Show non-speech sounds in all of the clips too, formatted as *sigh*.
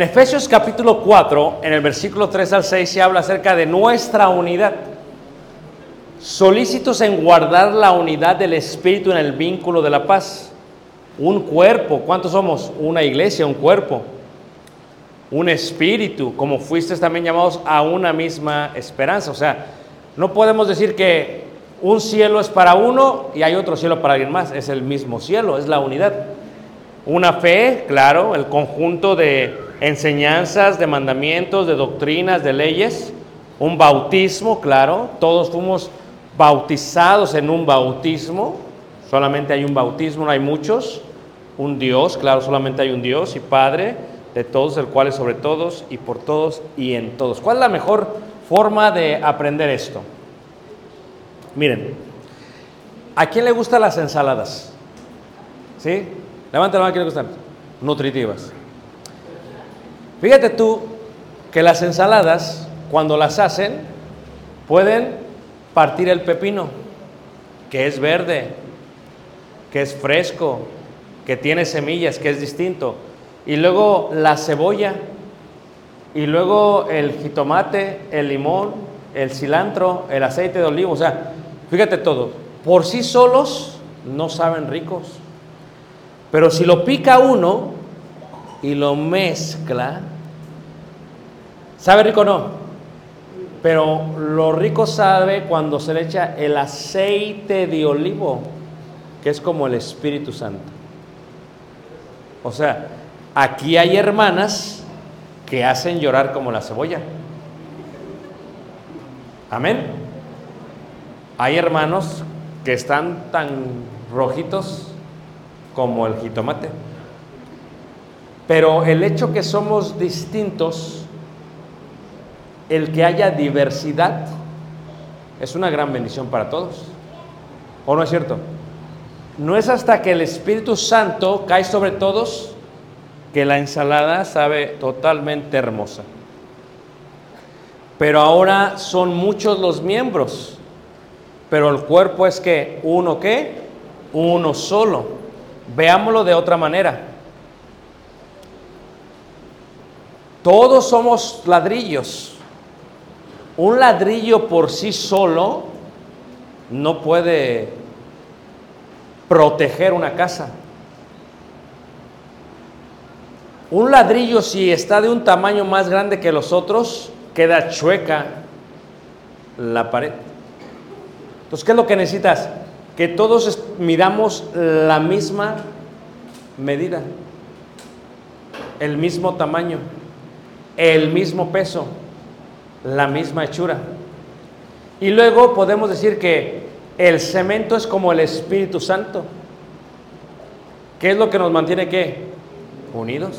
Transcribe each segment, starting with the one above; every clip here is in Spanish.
En Efesios capítulo 4, en el versículo 3 al 6, se habla acerca de nuestra unidad. Solícitos en guardar la unidad del Espíritu en el vínculo de la paz. Un cuerpo, ¿cuántos somos? Una iglesia, un cuerpo. Un espíritu, como fuisteis también llamados a una misma esperanza. O sea, no podemos decir que un cielo es para uno y hay otro cielo para alguien más. Es el mismo cielo, es la unidad. Una fe, claro, el conjunto de enseñanzas, de mandamientos, de doctrinas, de leyes. Un bautismo, claro, todos fuimos bautizados en un bautismo. Solamente hay un bautismo, no hay muchos. Un Dios, claro, solamente hay un Dios y Padre de todos, el cual es sobre todos y por todos y en todos. ¿Cuál es la mejor forma de aprender esto? Miren, ¿a quién le gustan las ensaladas? ¿Sí? Levanta la mano, ¿a quién le gustan? Nutritivas. Fíjate tú que las ensaladas, cuando las hacen, pueden partir el pepino, que es verde, que es fresco, que tiene semillas, que es distinto. Y luego la cebolla, y luego el jitomate, el limón, el cilantro, el aceite de olivo. O sea, fíjate todo, por sí solos no saben ricos. Pero si lo pica uno y lo mezcla, ¿sabe rico o no? Pero lo rico sabe cuando se le echa el aceite de olivo, que es como el Espíritu Santo. O sea, aquí hay hermanas que hacen llorar como la cebolla. Amén. Hay hermanos que están tan rojitos como el jitomate. Pero el hecho que somos distintos, el que haya diversidad, es una gran bendición para todos. ¿O no es cierto? No es hasta que el Espíritu Santo cae sobre todos que la ensalada sabe totalmente hermosa. Pero ahora son muchos los miembros. Pero el cuerpo es que uno qué? Uno solo. Veámoslo de otra manera. Todos somos ladrillos. Un ladrillo por sí solo no puede proteger una casa. Un ladrillo si está de un tamaño más grande que los otros, queda chueca la pared. Entonces, ¿qué es lo que necesitas? Que todos midamos la misma medida, el mismo tamaño, el mismo peso, la misma hechura. Y luego podemos decir que el cemento es como el Espíritu Santo. ¿Qué es lo que nos mantiene qué? Unidos.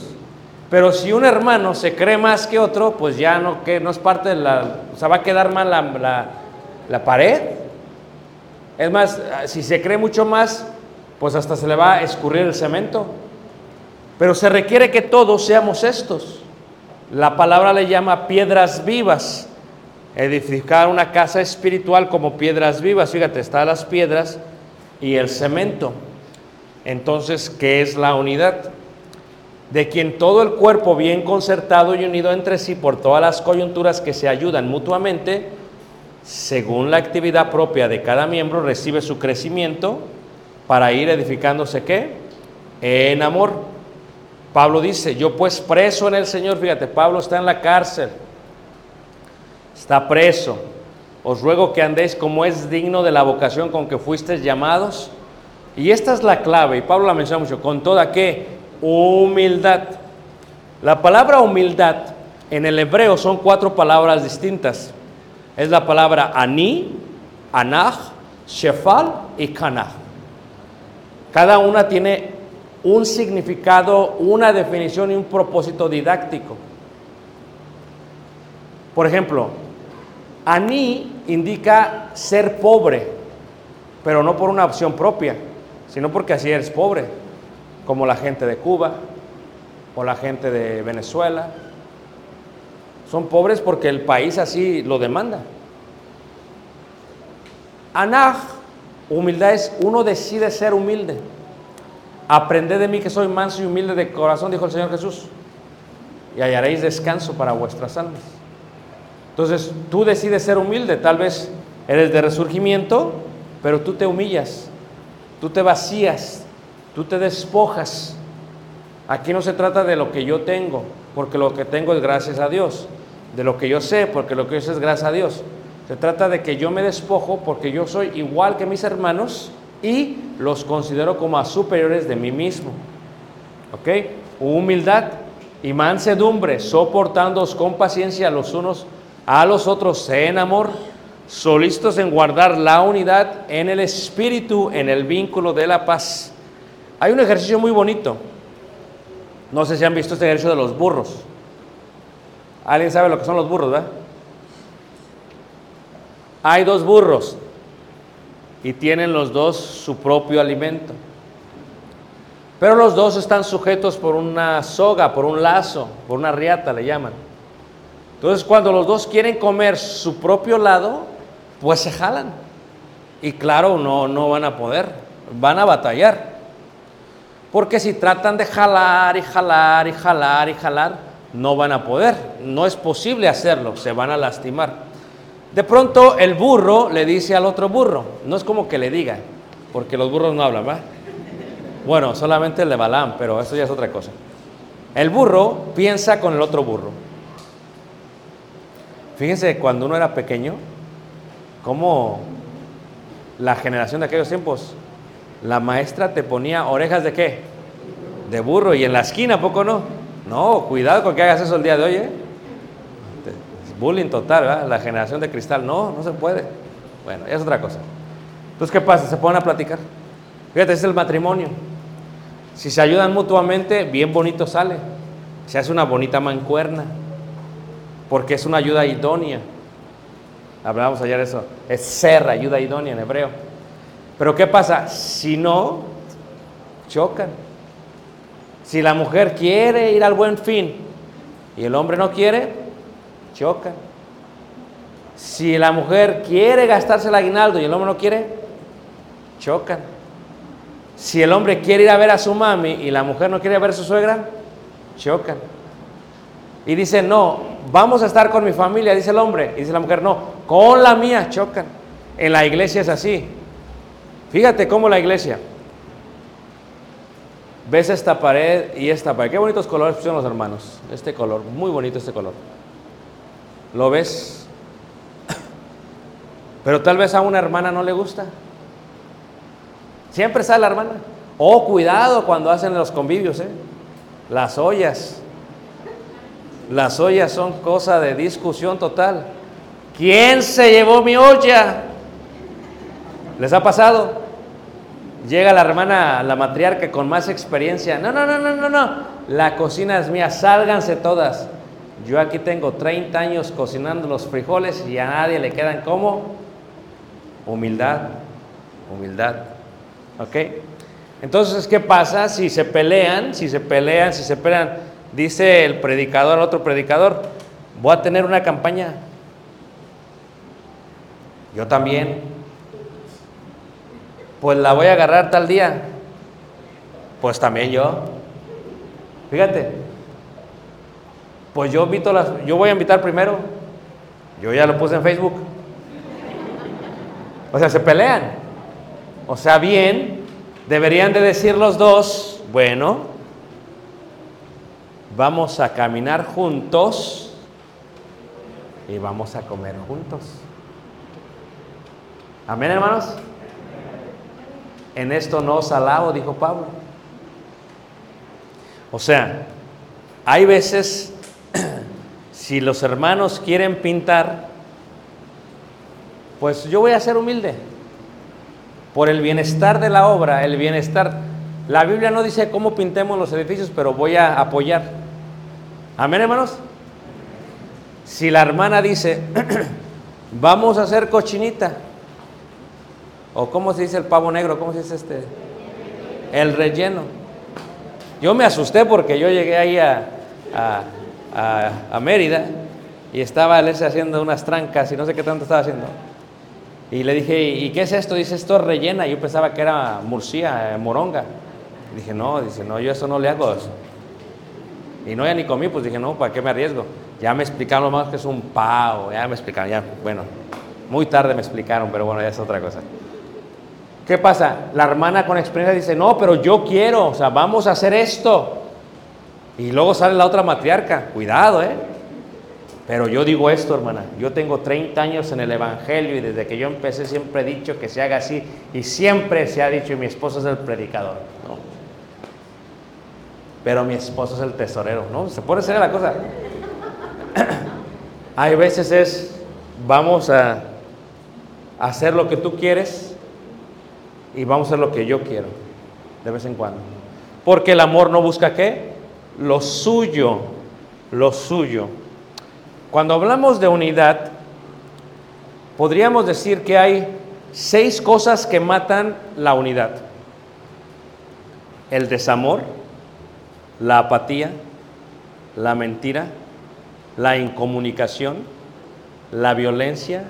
Pero si un hermano se cree más que otro, pues ya no, que, no es parte de la... O sea, va a quedar mal la, la- la pared. Es más, si se cree mucho más, pues hasta se le va a escurrir el cemento. Pero se requiere que todos seamos estos. La palabra le llama piedras vivas. Edificar una casa espiritual como piedras vivas. Fíjate, están las piedras y el cemento. Entonces, ¿qué es la unidad? De quien todo el cuerpo bien concertado y unido entre sí por todas las coyunturas que se ayudan mutuamente, según la actividad propia de cada miembro, recibe su crecimiento para ir edificándose qué? En amor. Pablo dice, yo pues preso en el Señor, fíjate, Pablo está en la cárcel, está preso. Os ruego que andéis como es digno de la vocación con que fuisteis llamados. Y esta es la clave, y Pablo la menciona mucho, con toda qué? Humildad. La palabra humildad en el hebreo son cuatro palabras distintas. Es la palabra ani, anaj, shefal y kanah. Cada una tiene un significado, una definición y un propósito didáctico. Por ejemplo, Aní indica ser pobre, pero no por una opción propia, sino porque así eres pobre, como la gente de Cuba o la gente de Venezuela. Son pobres porque el país así lo demanda. Anaj, humildad es uno decide ser humilde. Aprended de mí que soy manso y humilde de corazón, dijo el Señor Jesús, y hallaréis descanso para vuestras almas. Entonces, tú decides ser humilde, tal vez eres de resurgimiento, pero tú te humillas, tú te vacías, tú te despojas. Aquí no se trata de lo que yo tengo, porque lo que tengo es gracias a Dios, de lo que yo sé, porque lo que yo sé es gracias a Dios. Se trata de que yo me despojo porque yo soy igual que mis hermanos y los considero como a superiores de mí mismo. ¿Ok? Humildad y mansedumbre, soportándoos con paciencia los unos a los otros en amor, solícitos en guardar la unidad en el espíritu, en el vínculo de la paz. Hay un ejercicio muy bonito. No sé si han visto este ejercicio de los burros. ¿Alguien sabe lo que son los burros, verdad? Hay dos burros y tienen los dos su propio alimento. Pero los dos están sujetos por una soga, por un lazo, por una riata le llaman. Entonces cuando los dos quieren comer su propio lado, pues se jalan. Y claro, no, no van a poder, van a batallar. Porque si tratan de jalar y jalar y jalar y jalar, no van a poder. No es posible hacerlo, se van a lastimar. De pronto el burro le dice al otro burro, no es como que le diga, porque los burros no hablan, ¿va? Bueno, solamente el de Balaam, pero eso ya es otra cosa. El burro piensa con el otro burro. Fíjense, cuando uno era pequeño, cómo la generación de aquellos tiempos, la maestra te ponía orejas de qué? De burro y en la esquina, ¿a poco no? No, cuidado con que hagas eso el día de hoy, ¿eh? Bullying total, ¿verdad? La generación de cristal, no, no se puede. Bueno, es otra cosa. Entonces, ¿qué pasa? Se ponen a platicar. Fíjate, es el matrimonio. Si se ayudan mutuamente, bien bonito sale. Se hace una bonita mancuerna. Porque es una ayuda idónea. Hablábamos ayer de eso. Es ser ayuda idónea en hebreo. Pero ¿qué pasa? Si no, chocan. Si la mujer quiere ir al buen fin y el hombre no quiere, chocan. Si la mujer quiere gastarse el aguinaldo y el hombre no quiere, chocan. Si el hombre quiere ir a ver a su mami y la mujer no quiere ver a su suegra, chocan. Y dice, no, vamos a estar con mi familia, dice el hombre. Y dice la mujer, no, con la mía chocan. En la iglesia es así. Fíjate cómo la iglesia. Ves esta pared y esta pared. Qué bonitos colores pusieron los hermanos. Este color, muy bonito este color. ¿Lo ves? Pero tal vez a una hermana no le gusta. Siempre sale la hermana. Oh, cuidado cuando hacen los convivios, ¿eh? Las ollas. Las ollas son cosa de discusión total. ¿Quién se llevó mi olla? ¿Les ha pasado? Llega la hermana, la matriarca con más experiencia. No, no, no, no, no, no. La cocina es mía, sálganse todas. Yo aquí tengo 30 años cocinando los frijoles y a nadie le quedan como humildad, humildad. ¿Ok? Entonces, ¿qué pasa si se pelean? Si se pelean, si se pelean, dice el predicador otro predicador, voy a tener una campaña. Yo también. Pues la voy a agarrar tal día. Pues también yo. Fíjate. Pues yo invito las, yo voy a invitar primero. Yo ya lo puse en Facebook. O sea, se pelean. O sea, bien, deberían de decir los dos, bueno, vamos a caminar juntos y vamos a comer juntos. Amén, hermanos. En esto no os alabo, dijo Pablo. O sea, hay veces, *clears throat* si los hermanos quieren pintar, pues yo voy a ser humilde. Por el bienestar de la obra, el bienestar. La Biblia no dice cómo pintemos los edificios, pero voy a apoyar. Amén, hermanos. Si la hermana dice, *clears throat* vamos a hacer cochinita, o cómo se dice el pavo negro, cómo se dice este, el relleno. Yo me asusté porque yo llegué ahí a, a, a- Mérida y estaba ese haciendo unas trancas y no sé qué tanto estaba haciendo. Y le dije, ¿y qué es esto? Dice, esto es rellena. Yo pensaba que era murcia, eh, moronga. dije, no, dice, no, yo eso no le hago. Eso. Y no, ya ni comí, pues dije, no, ¿para qué me arriesgo? Ya me explicaron lo más que es un pavo, ya me explicaron, ya, bueno, muy tarde me explicaron, pero bueno, ya es otra cosa. ¿Qué pasa? La hermana con experiencia dice, no, pero yo quiero, o sea, vamos a hacer esto. Y luego sale la otra matriarca, cuidado, ¿eh? Pero yo digo esto, hermana, yo tengo 30 años en el Evangelio y desde que yo empecé siempre he dicho que se haga así y siempre se ha dicho y mi esposo es el predicador, ¿no? Pero mi esposo es el tesorero, ¿no? Se puede ser la cosa. *clears throat* Hay veces es, vamos a hacer lo que tú quieres y vamos a hacer lo que yo quiero, de vez en cuando. Porque el amor no busca qué? Lo suyo, lo suyo. Cuando hablamos de unidad, podríamos decir que hay seis cosas que matan la unidad. El desamor, la apatía, la mentira, la incomunicación, la violencia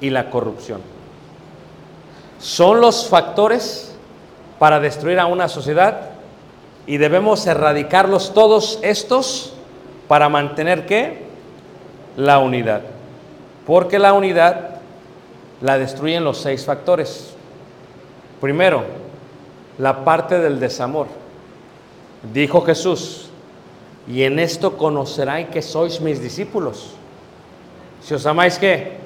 y la corrupción. Son los factores para destruir a una sociedad y debemos erradicarlos todos estos para mantener qué? La unidad. Porque la unidad la destruyen los seis factores. Primero, la parte del desamor. Dijo Jesús, y en esto conoceráis que sois mis discípulos. Si os amáis qué?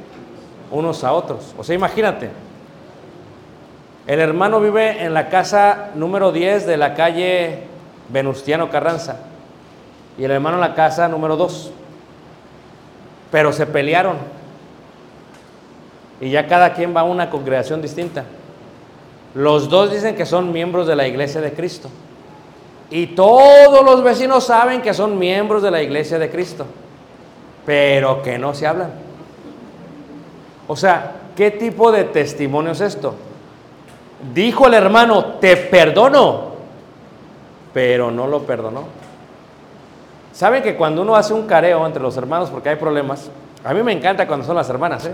Unos a otros. O sea, imagínate. El hermano vive en la casa número 10 de la calle Venustiano Carranza. Y el hermano en la casa número 2. Pero se pelearon. Y ya cada quien va a una congregación distinta. Los dos dicen que son miembros de la iglesia de Cristo. Y todos los vecinos saben que son miembros de la iglesia de Cristo. Pero que no se hablan. O sea, ¿qué tipo de testimonio es esto? Dijo el hermano, te perdono, pero no lo perdonó. ¿Saben que cuando uno hace un careo entre los hermanos porque hay problemas? A mí me encanta cuando son las hermanas, ¿eh?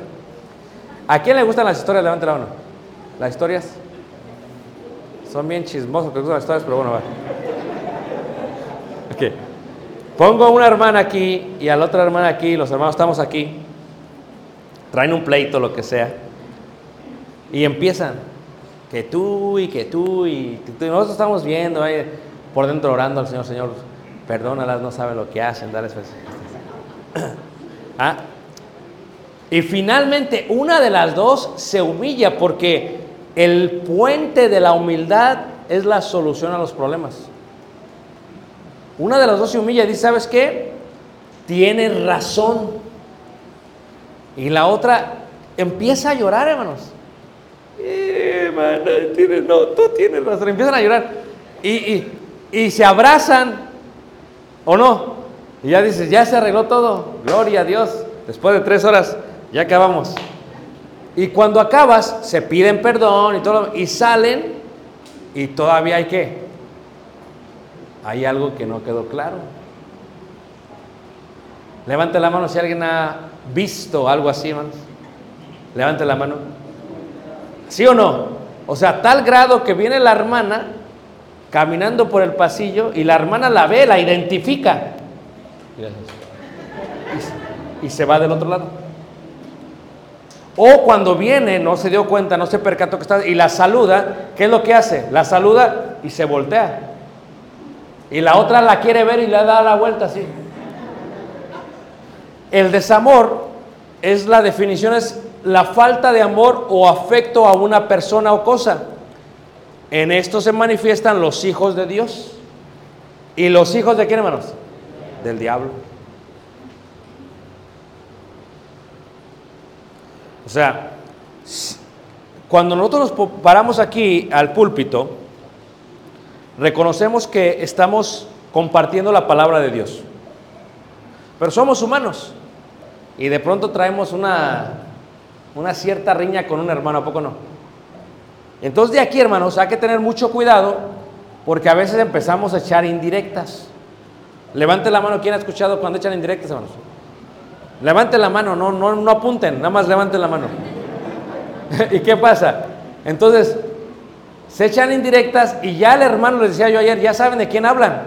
¿A quién le gustan las historias? Levante la mano. ¿Las historias? Son bien chismosos que gustan las historias, pero bueno, va. Ok. Pongo a una hermana aquí y a la otra hermana aquí, los hermanos estamos aquí. Traen un pleito, lo que sea. Y empiezan. Que tú y que tú y que tú. Nosotros estamos viendo por dentro orando al Señor, Señor, perdónalas, no saben lo que hacen, dale *clears throat* ¿Ah? Y finalmente una de las dos se humilla porque el puente de la humildad es la solución a los problemas. Una de las dos se humilla y dice, ¿sabes qué? Tienes razón. Y la otra empieza a llorar, hermanos. Eh, tienes- no, tú tienes razón. Empiezan a llorar. Y- y se abrazan, ¿o no? Y ya dices, ya se arregló todo. Gloria a Dios. Después de tres horas, ya acabamos. Y cuando acabas, se piden perdón y todo, y salen, y todavía hay que. Hay algo que no quedó claro. Levante la mano si alguien ha visto algo así, hermanos. Levante la mano. ¿Sí o no? O sea, tal grado que viene la hermana caminando por el pasillo y la hermana la ve, la identifica. Y, se va del otro lado. O cuando viene, no se dio cuenta, no se percató que está y la saluda, ¿qué es lo que hace? La saluda y se voltea. Y la otra la quiere ver y le da la vuelta así. El desamor es la definición, es la falta de amor o afecto a una persona o cosa. En esto se manifiestan los hijos de Dios. ¿Y los hijos de quién, hermanos? Del diablo. O sea, cuando nosotros nos paramos aquí al púlpito, reconocemos que estamos compartiendo la palabra de Dios. Pero somos humanos. Y de pronto traemos una, una cierta riña con un hermano, ¿a poco no? Entonces de aquí, hermanos, hay que tener mucho cuidado porque a veces empezamos a echar indirectas. Levante la mano, ¿quién ha escuchado cuando echan indirectas, hermanos? Levante la mano, no, no, no apunten, nada más levanten la mano. *laughs* ¿Y qué pasa? Entonces, se echan indirectas y ya el hermano les decía yo ayer, ya saben de quién hablan.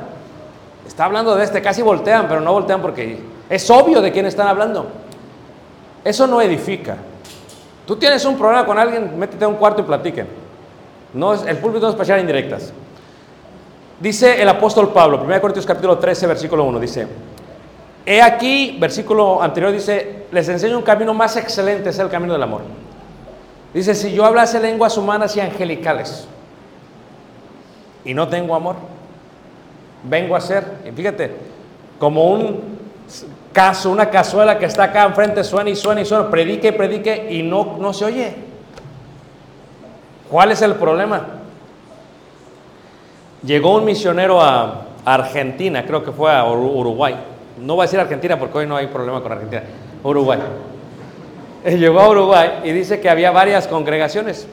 Está hablando de este, casi voltean, pero no voltean porque es obvio de quién están hablando. Eso no edifica. Tú tienes un problema con alguien, métete a un cuarto y platiquen. No es, el púlpito no es para echar indirectas. Dice el apóstol Pablo, 1 Corintios capítulo 13, versículo 1, dice, He aquí, versículo anterior dice, les enseño un camino más excelente, es el camino del amor. Dice, si yo hablase lenguas humanas y angelicales y no tengo amor, vengo a ser, y fíjate, como un caso, una cazuela que está acá enfrente, suena y suena y suena, predique y predique y no, no se oye. ¿Cuál es el problema? Llegó un misionero a Argentina, creo que fue a Uru- Uruguay. No voy a decir Argentina porque hoy no hay problema con Argentina. Uruguay. Eh, Llegó a Uruguay y dice que había varias congregaciones.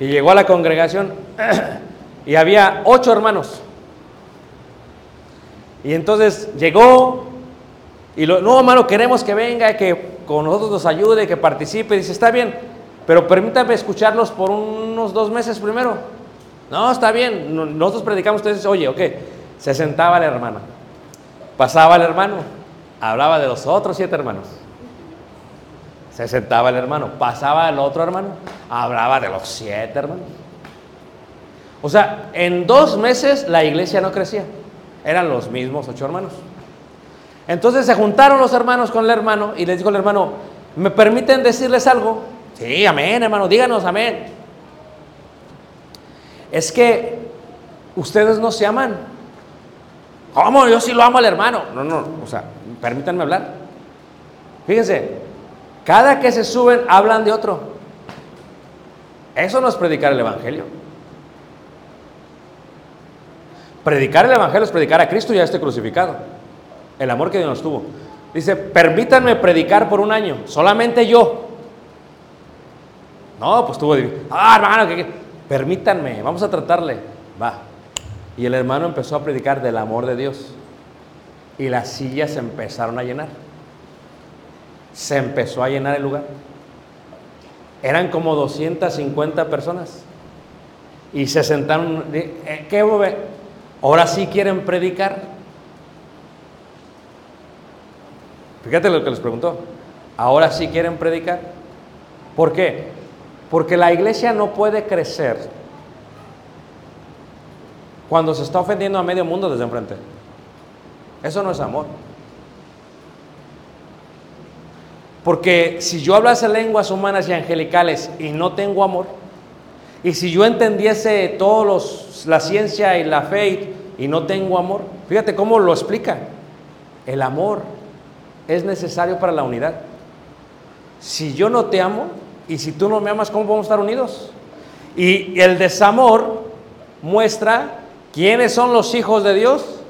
Y llegó a la congregación *clears throat* y había ocho hermanos. Y entonces llegó y lo, no, hermano, queremos que venga, que con nosotros nos ayude, que participe. Dice, está bien, pero permítame escucharlos por unos dos meses primero. No, está bien, no- nosotros predicamos, ustedes, oye, ok. Se sentaba la hermana, pasaba el hermano, hablaba de los otros siete hermanos. Se sentaba el hermano, pasaba el otro hermano, hablaba de los siete hermanos. O sea, en dos meses la iglesia no crecía, eran los mismos ocho hermanos. Entonces se juntaron los hermanos con el hermano y les dijo el hermano, ¿me permiten decirles algo? Sí, amén, hermano, díganos, amén. Es que ustedes no se aman. ¿Cómo? Yo sí lo amo al hermano. No, no, o sea, permítanme hablar. Fíjense, cada que se suben hablan de otro. Eso no es predicar el Evangelio. Predicar el Evangelio es predicar a Cristo y a este crucificado. El amor que Dios nos tuvo. Dice, permítanme predicar por un año, solamente yo. No, pues tuvo. Ah, hermano, permítanme, vamos a tratarle. Va. Y el hermano empezó a predicar del amor de Dios. Y las sillas se empezaron a llenar. Se empezó a llenar el lugar. Eran como 250 personas. Y se sentaron. eh, ¿Qué hubo? Ahora sí quieren predicar. Fíjate lo que les preguntó. Ahora sí quieren predicar. ¿Por qué? Porque la iglesia no puede crecer cuando se está ofendiendo a medio mundo desde enfrente. Eso no es amor. Porque si yo hablase lenguas humanas y angelicales y no tengo amor, Y si yo entendiese todos los, la ciencia y la fe y, no tengo amor, fíjate cómo lo explica. El amor es necesario para la unidad. Si yo no te amo y si tú no me amas, ¿cómo podemos estar unidos? Y el desamor muestra quiénes son los hijos de Dios.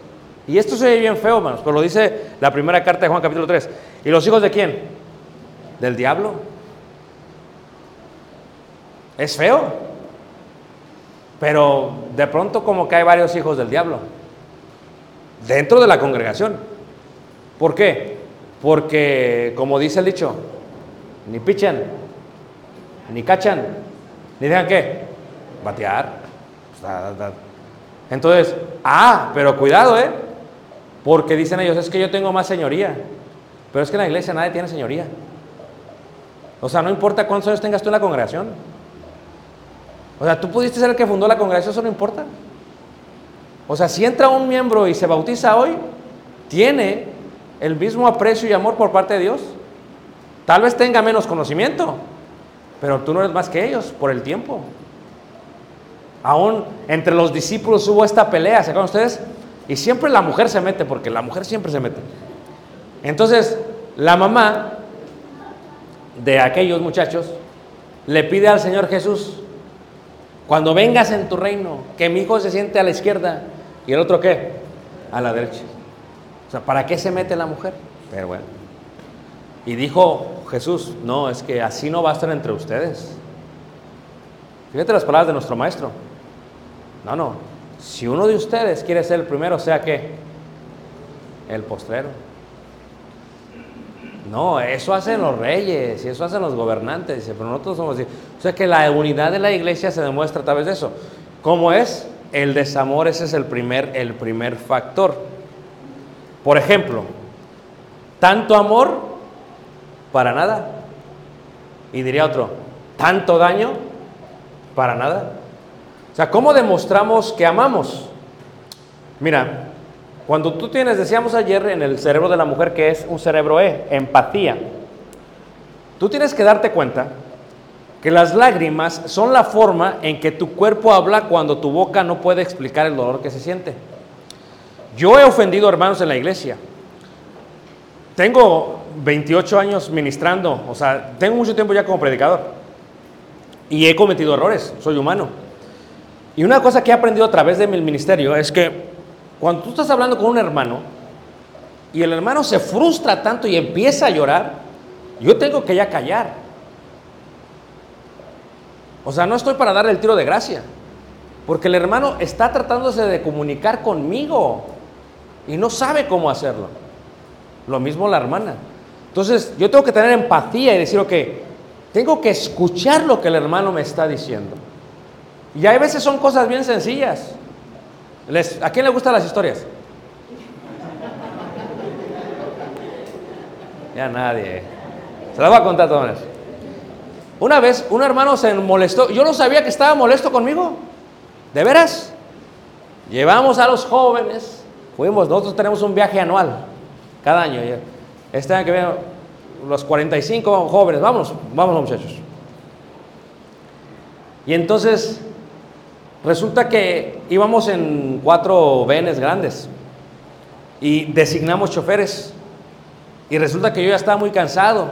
Y esto se ve bien feo, hermanos, pero lo dice la primera carta de Juan capítulo 3. ¿Y los hijos de quién? Del diablo. Es feo. Pero de pronto como que hay varios hijos del diablo. Dentro de la congregación. ¿Por qué? Porque, como dice el dicho, ni pichan, ni cachan, ni dejan qué? Batear. Entonces, ah, pero cuidado, ¿eh? Porque dicen ellos, es que yo tengo más señoría. Pero es que en la iglesia nadie tiene señoría. O sea, no importa cuántos años tengas tú en la congregación. O sea, tú pudiste ser el que fundó la congregación, eso no importa. O sea, si entra un miembro y se bautiza hoy, tiene el mismo aprecio y amor por parte de Dios. Tal vez tenga menos conocimiento, pero tú no eres más que ellos por el tiempo. Aún entre los discípulos hubo esta pelea, ¿se acuerdan ustedes? Y siempre la mujer se mete, porque la mujer siempre se mete. Entonces, la mamá de aquellos muchachos le pide al Señor Jesús, cuando vengas en tu reino, que mi hijo se siente a la izquierda y el otro qué? A la derecha. O sea, ¿para qué se mete la mujer? Pero bueno. Y dijo Jesús, no, es que así no estar entre ustedes. Fíjate las palabras de nuestro maestro. No, no. Si uno de ustedes quiere ser el primero, sea que el postrero. No, eso hacen los reyes y eso hacen los gobernantes. Dice, pero nosotros somos así. O sea que la unidad de la iglesia se demuestra a través de eso. ¿Cómo es? El desamor, ese es el primer, el primer factor. Por ejemplo, tanto amor para nada. Y diría otro, tanto daño para nada. O sea, ¿cómo demostramos que amamos? Mira, cuando tú tienes, decíamos ayer, en el cerebro de la mujer que es un cerebro E, empatía, tú tienes que darte cuenta que las lágrimas son la forma en que tu cuerpo habla cuando tu boca no puede explicar el dolor que se siente. Yo he ofendido hermanos en la iglesia. Tengo 28 años ministrando, o sea, tengo mucho tiempo ya como predicador. Y he cometido errores, soy humano. Y una cosa que he aprendido a través de mi ministerio es que cuando tú estás hablando con un hermano y el hermano se frustra tanto y empieza a llorar, yo tengo que ya callar. O sea, no estoy para darle el tiro de gracia, porque el hermano está tratándose de comunicar conmigo y no sabe cómo hacerlo. Lo mismo la hermana. Entonces, yo tengo que tener empatía y decir, ok, tengo que escuchar lo que el hermano me está diciendo. Y hay veces son cosas bien sencillas. ¿A quién le gustan las historias? Ya nadie. Se las voy a contar todas. Una vez un hermano se molestó. Yo no sabía que estaba molesto conmigo. ¿De veras? Llevamos a los jóvenes. Fuimos, nosotros tenemos un viaje anual. Cada año. Este año que viene, los 45 jóvenes. Vamos, vamos muchachos. Y entonces Resulta que íbamos en cuatro venes grandes y designamos choferes. Y resulta que yo ya estaba muy cansado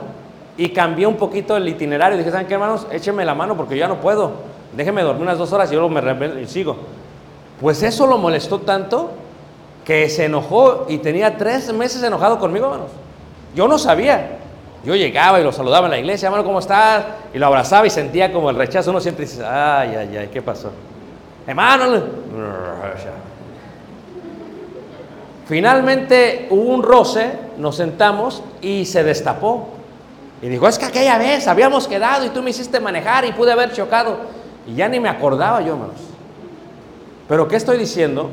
y cambié un poquito el itinerario. Dije, ¿saben qué, hermanos? Échenme la mano porque yo ya no puedo. Déjenme dormir unas dos horas y yo me y sigo. Pues eso lo molestó tanto que se enojó y tenía tres meses enojado conmigo, hermanos. Yo no sabía. Yo llegaba y lo saludaba en la iglesia, hermano, ¿cómo estás? Y lo abrazaba y sentía como el rechazo. Uno siempre dice, ay, ay, ay, ¿qué pasó? Hermano, finalmente hubo un roce, nos sentamos y se destapó. Y dijo, es que aquella vez habíamos quedado y tú me hiciste manejar y pude haber chocado. Y ya ni me acordaba yo, hermanos. Pero ¿qué estoy diciendo?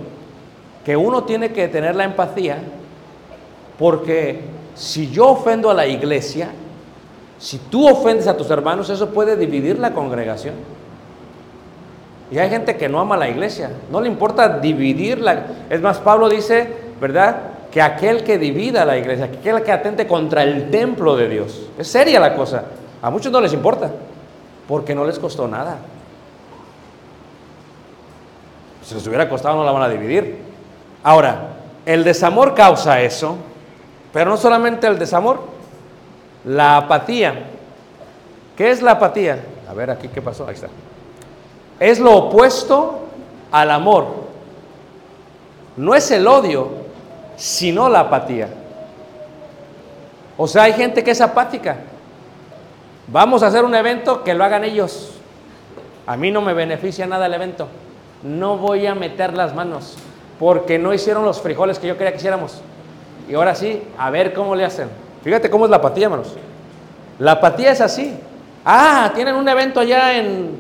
Que uno tiene que tener la empatía porque si yo ofendo a la iglesia, si tú ofendes a tus hermanos, eso puede dividir la congregación. Y hay gente que no ama la iglesia, no le importa dividirla. Es más, Pablo dice, ¿verdad? Que aquel que divida la iglesia, que aquel que atente contra el templo de Dios. Es seria la cosa. A muchos no les importa, porque no les costó nada. Si les hubiera costado, no la van a dividir. Ahora, el desamor causa eso, pero no solamente el desamor, la apatía. ¿Qué es la apatía? A ver aquí qué pasó. Ahí está. Es lo opuesto al amor. No es el odio, sino la apatía. O sea, hay gente que es apática. Vamos a hacer un evento que lo hagan ellos. A mí no me beneficia nada el evento. No voy a meter las manos porque no hicieron los frijoles que yo quería que hiciéramos. Y ahora sí, a ver cómo le hacen. Fíjate cómo es la apatía, hermanos. La apatía es así. Ah, tienen un evento allá en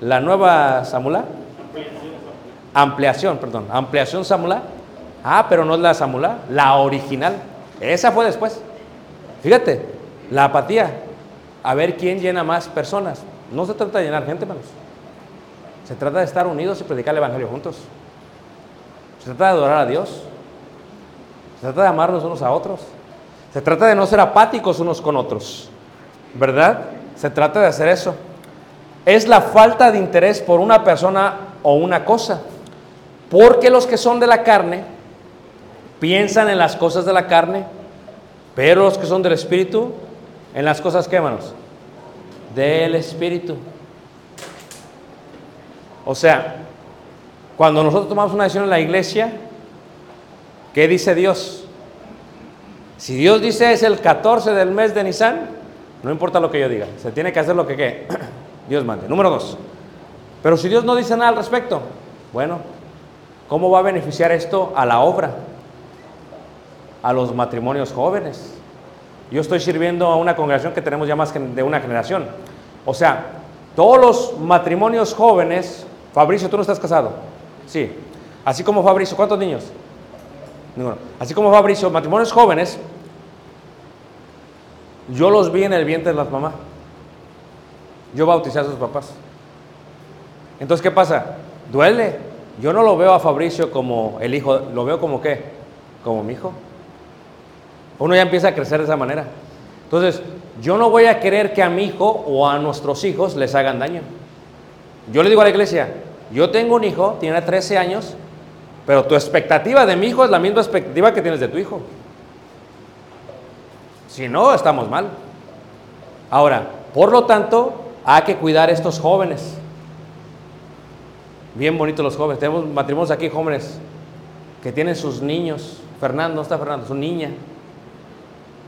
la nueva Samulá. Ampliación, perdón. Ampliación Samulá. Ah, pero no es la Samulá, la original. Esa fue después. Fíjate, la apatía. A ver quién llena más personas. No se trata de llenar gente, hermanos. Se trata de estar unidos y predicar el Evangelio juntos. Se trata de adorar a Dios. Se trata de amarnos unos a otros. Se trata de no ser apáticos unos con otros. ¿Verdad? Se trata de hacer eso. Es la falta de interés por una persona o una cosa. Porque los que son de la carne piensan en las cosas de la carne, pero los que son del Espíritu, en las cosas que, hermanos, del Espíritu. O sea, cuando nosotros tomamos una decisión en la iglesia, ¿qué dice Dios? Si Dios dice es el 14 del mes de Nisan, no importa lo que yo diga, se tiene que hacer lo que ¿qué? *clears throat* Dios mande. Número dos. Pero si Dios no dice nada al respecto, bueno, ¿cómo va a beneficiar esto a la obra? A los matrimonios jóvenes. Yo estoy sirviendo a una congregación que tenemos ya más de una generación. O sea, todos los matrimonios jóvenes, Fabricio, tú no estás casado. Sí. Así como Fabricio, ¿cuántos niños? Ninguno. Así como Fabricio, matrimonios jóvenes, yo los vi en el vientre de las mamás. Yo bauticé a sus papás. Entonces, ¿qué pasa? Duele. Yo no lo veo a Fabricio como el hijo, lo veo como qué? Como mi hijo. Uno ya empieza a crecer de esa manera. Entonces, yo no voy a querer que a mi hijo o a nuestros hijos les hagan daño. Yo le digo a la iglesia, yo tengo un hijo, tiene 13 años, pero tu expectativa de mi hijo es la misma expectativa que tienes de tu hijo. Si no, estamos mal. Ahora, por lo tanto, hay que cuidar a estos jóvenes. Bien bonitos los jóvenes. Tenemos matrimonios aquí jóvenes que tienen sus niños. Fernando, no está Fernando, su niña.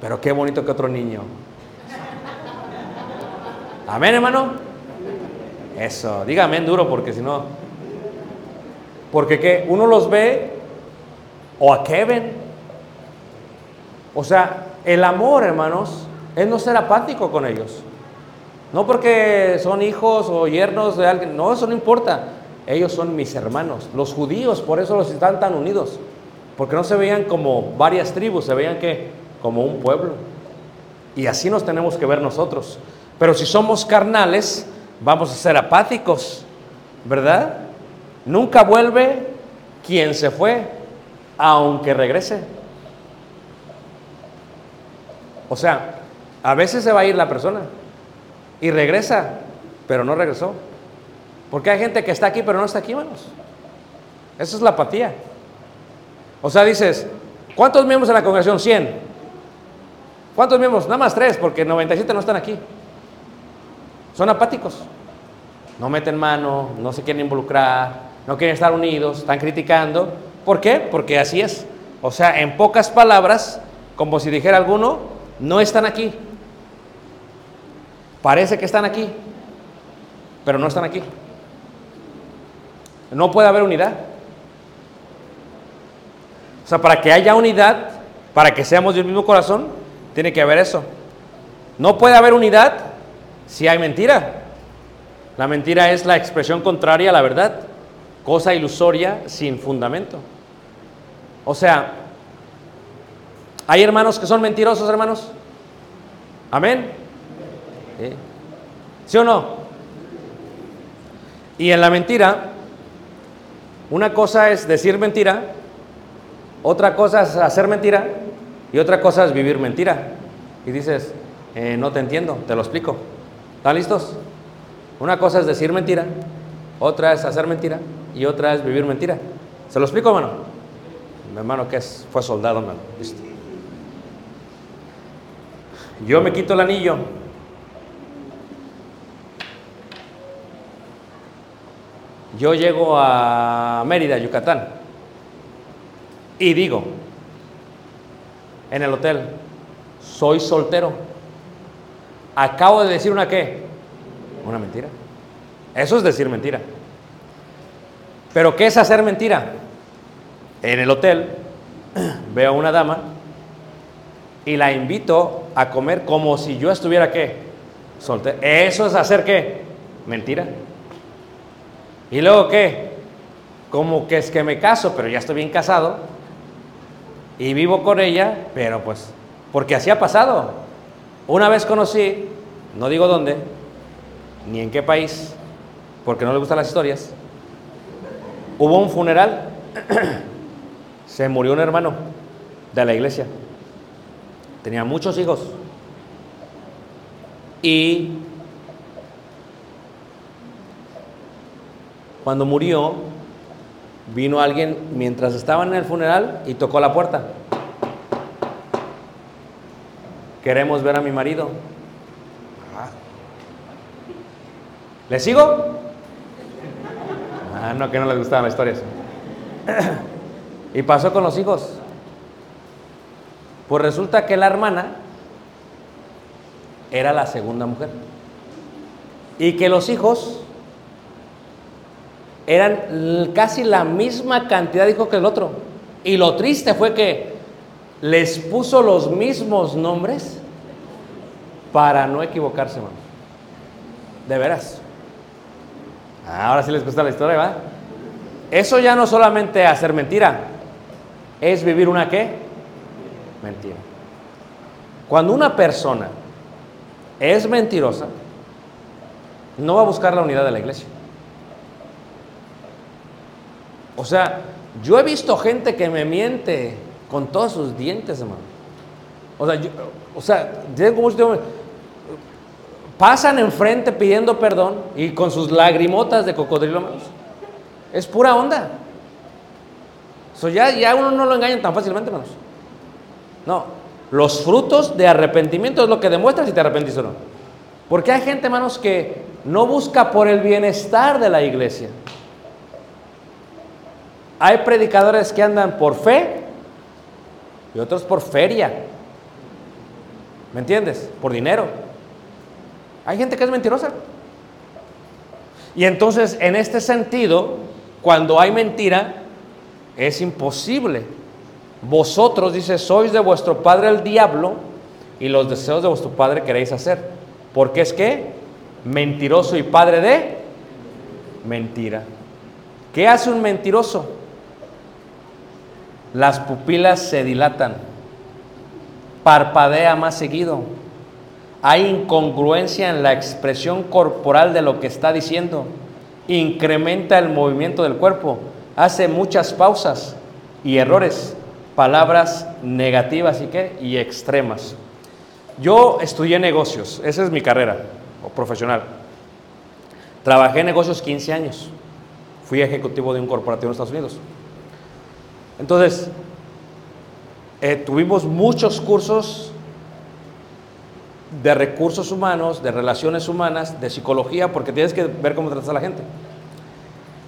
Pero qué bonito que otro niño. Amén, hermano. Eso, dígame duro porque si no. Porque que uno los ve o a Kevin. O sea, el amor, hermanos, es no ser apático con ellos. No porque son hijos o yernos de alguien, no, eso no importa. Ellos son mis hermanos. Los judíos, por eso los están tan unidos. Porque no se veían como varias tribus, se veían que como un pueblo. Y así nos tenemos que ver nosotros. Pero si somos carnales, vamos a ser apáticos, ¿verdad? Nunca vuelve quien se fue, aunque regrese. O sea, a veces se va a ir la persona y regresa, pero no regresó. Porque hay gente que está aquí, pero no está aquí, hermanos. Esa es la apatía. O sea, dices, ¿cuántos miembros en la congregación? 100. ¿Cuántos miembros? Nada más tres, porque 97 no están aquí. Son apáticos. No meten mano, no se quieren involucrar, no quieren estar unidos, están criticando. ¿Por qué? Porque así es. O sea, en pocas palabras, como si dijera alguno, no están aquí. Parece que están aquí, pero no están aquí. No puede haber unidad. O sea, para que haya unidad, para que seamos del mismo corazón, tiene que haber eso. No puede haber unidad si hay mentira. La mentira es la expresión contraria a la verdad, cosa ilusoria sin fundamento. O sea, ¿hay hermanos que son mentirosos, hermanos? Amén. ¿Sí? ¿Sí o no? Y en la mentira, una cosa es decir mentira, otra cosa es hacer mentira y otra cosa es vivir mentira. Y dices, eh, no te entiendo, te lo explico. ¿Están listos? Una cosa es decir mentira, otra es hacer mentira y otra es vivir mentira. ¿Se lo explico, hermano? Mi hermano que es, fue soldado, hermano. Listo. Yo me quito el anillo. Yo llego a Mérida, Yucatán, y digo, en el hotel, soy soltero. Acabo de decir una qué? Una mentira. Eso es decir mentira. Pero ¿qué es hacer mentira? En el hotel *clears throat* veo a una dama y la invito a comer como si yo estuviera qué? Soltero. Eso es hacer qué? Mentira. ¿Y luego qué? Como que es que me caso, pero ya estoy bien casado y vivo con ella, pero pues, porque así ha pasado. Una vez conocí, no digo dónde, ni en qué país, porque no le gustan las historias. Hubo un funeral, *clears throat* se murió un hermano de la iglesia, tenía muchos hijos y cuando murió vino alguien mientras estaban en el funeral y tocó la puerta. Queremos ver a mi marido. ¿Le sigo? Ah, no, que no les gustaban las historias. *clears throat* y pasó con los hijos. Pues resulta que la hermana era la segunda mujer. Y que los hijos eran casi la misma cantidad de hijos que el otro. Y lo triste fue que les puso los mismos nombres para no equivocarse, hermano. De veras. Ah, Ahora sí les gusta la historia, ¿va? Eso ya no solamente hacer mentira, es vivir una qué? Mentira. Cuando una persona es mentirosa, no va a buscar la unidad de la iglesia. O sea, yo he visto gente que me miente con todos sus dientes, hermano. O sea, yo- o sea, pasan enfrente pidiendo perdón y con sus lagrimotas de cocodrilo, hermanos. Es pura onda. So, ya, ya uno no lo engañan tan fácilmente, hermanos. No, los frutos de arrepentimiento es lo que demuestra si te arrepentiste o no. Porque hay gente, hermanos, que no busca por el bienestar de la iglesia. Hay predicadores que andan por fe y otros por feria. ¿Me entiendes? Por dinero. Hay gente que es mentirosa. Y entonces, en este sentido, cuando hay mentira, es imposible. Vosotros, dice, sois de vuestro padre el diablo y los deseos de vuestro padre queréis hacer. Porque es que mentiroso y padre de mentira. ¿Qué hace un mentiroso? Las pupilas se dilatan, parpadea más seguido, hay incongruencia en la expresión corporal de lo que está diciendo, incrementa el movimiento del cuerpo, hace muchas pausas y errores, palabras negativas y qué y extremas. Yo estudié negocios, esa es mi carrera o profesional. Trabajé en negocios 15 años. Fui ejecutivo de un corporativo en Estados Unidos. Entonces, eh, tuvimos muchos cursos de recursos humanos, de relaciones humanas, de psicología, porque tienes que ver cómo tratas a la gente.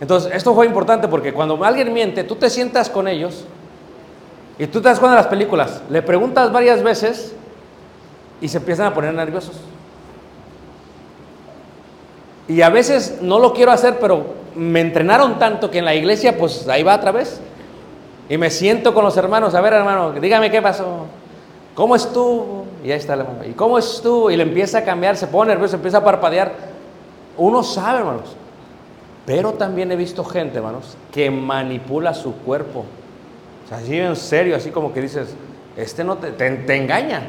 Entonces, esto fue importante porque cuando alguien miente, tú te sientas con ellos y tú te das cuenta de las películas, le preguntas varias veces y se empiezan a poner nerviosos. Y a veces no lo quiero hacer, pero me entrenaron tanto que en la iglesia, pues ahí va otra vez. Y me siento con los hermanos, a ver hermano, dígame qué pasó. ¿Cómo estuvo? Y ahí está el hermano. ¿Y cómo estuvo? Y le empieza a cambiar, se pone nervioso, empieza a parpadear. Uno sabe, hermanos. Pero también he visto gente, hermanos, que manipula su cuerpo. O sea, así en serio, así como que dices, este no te, te, te engaña.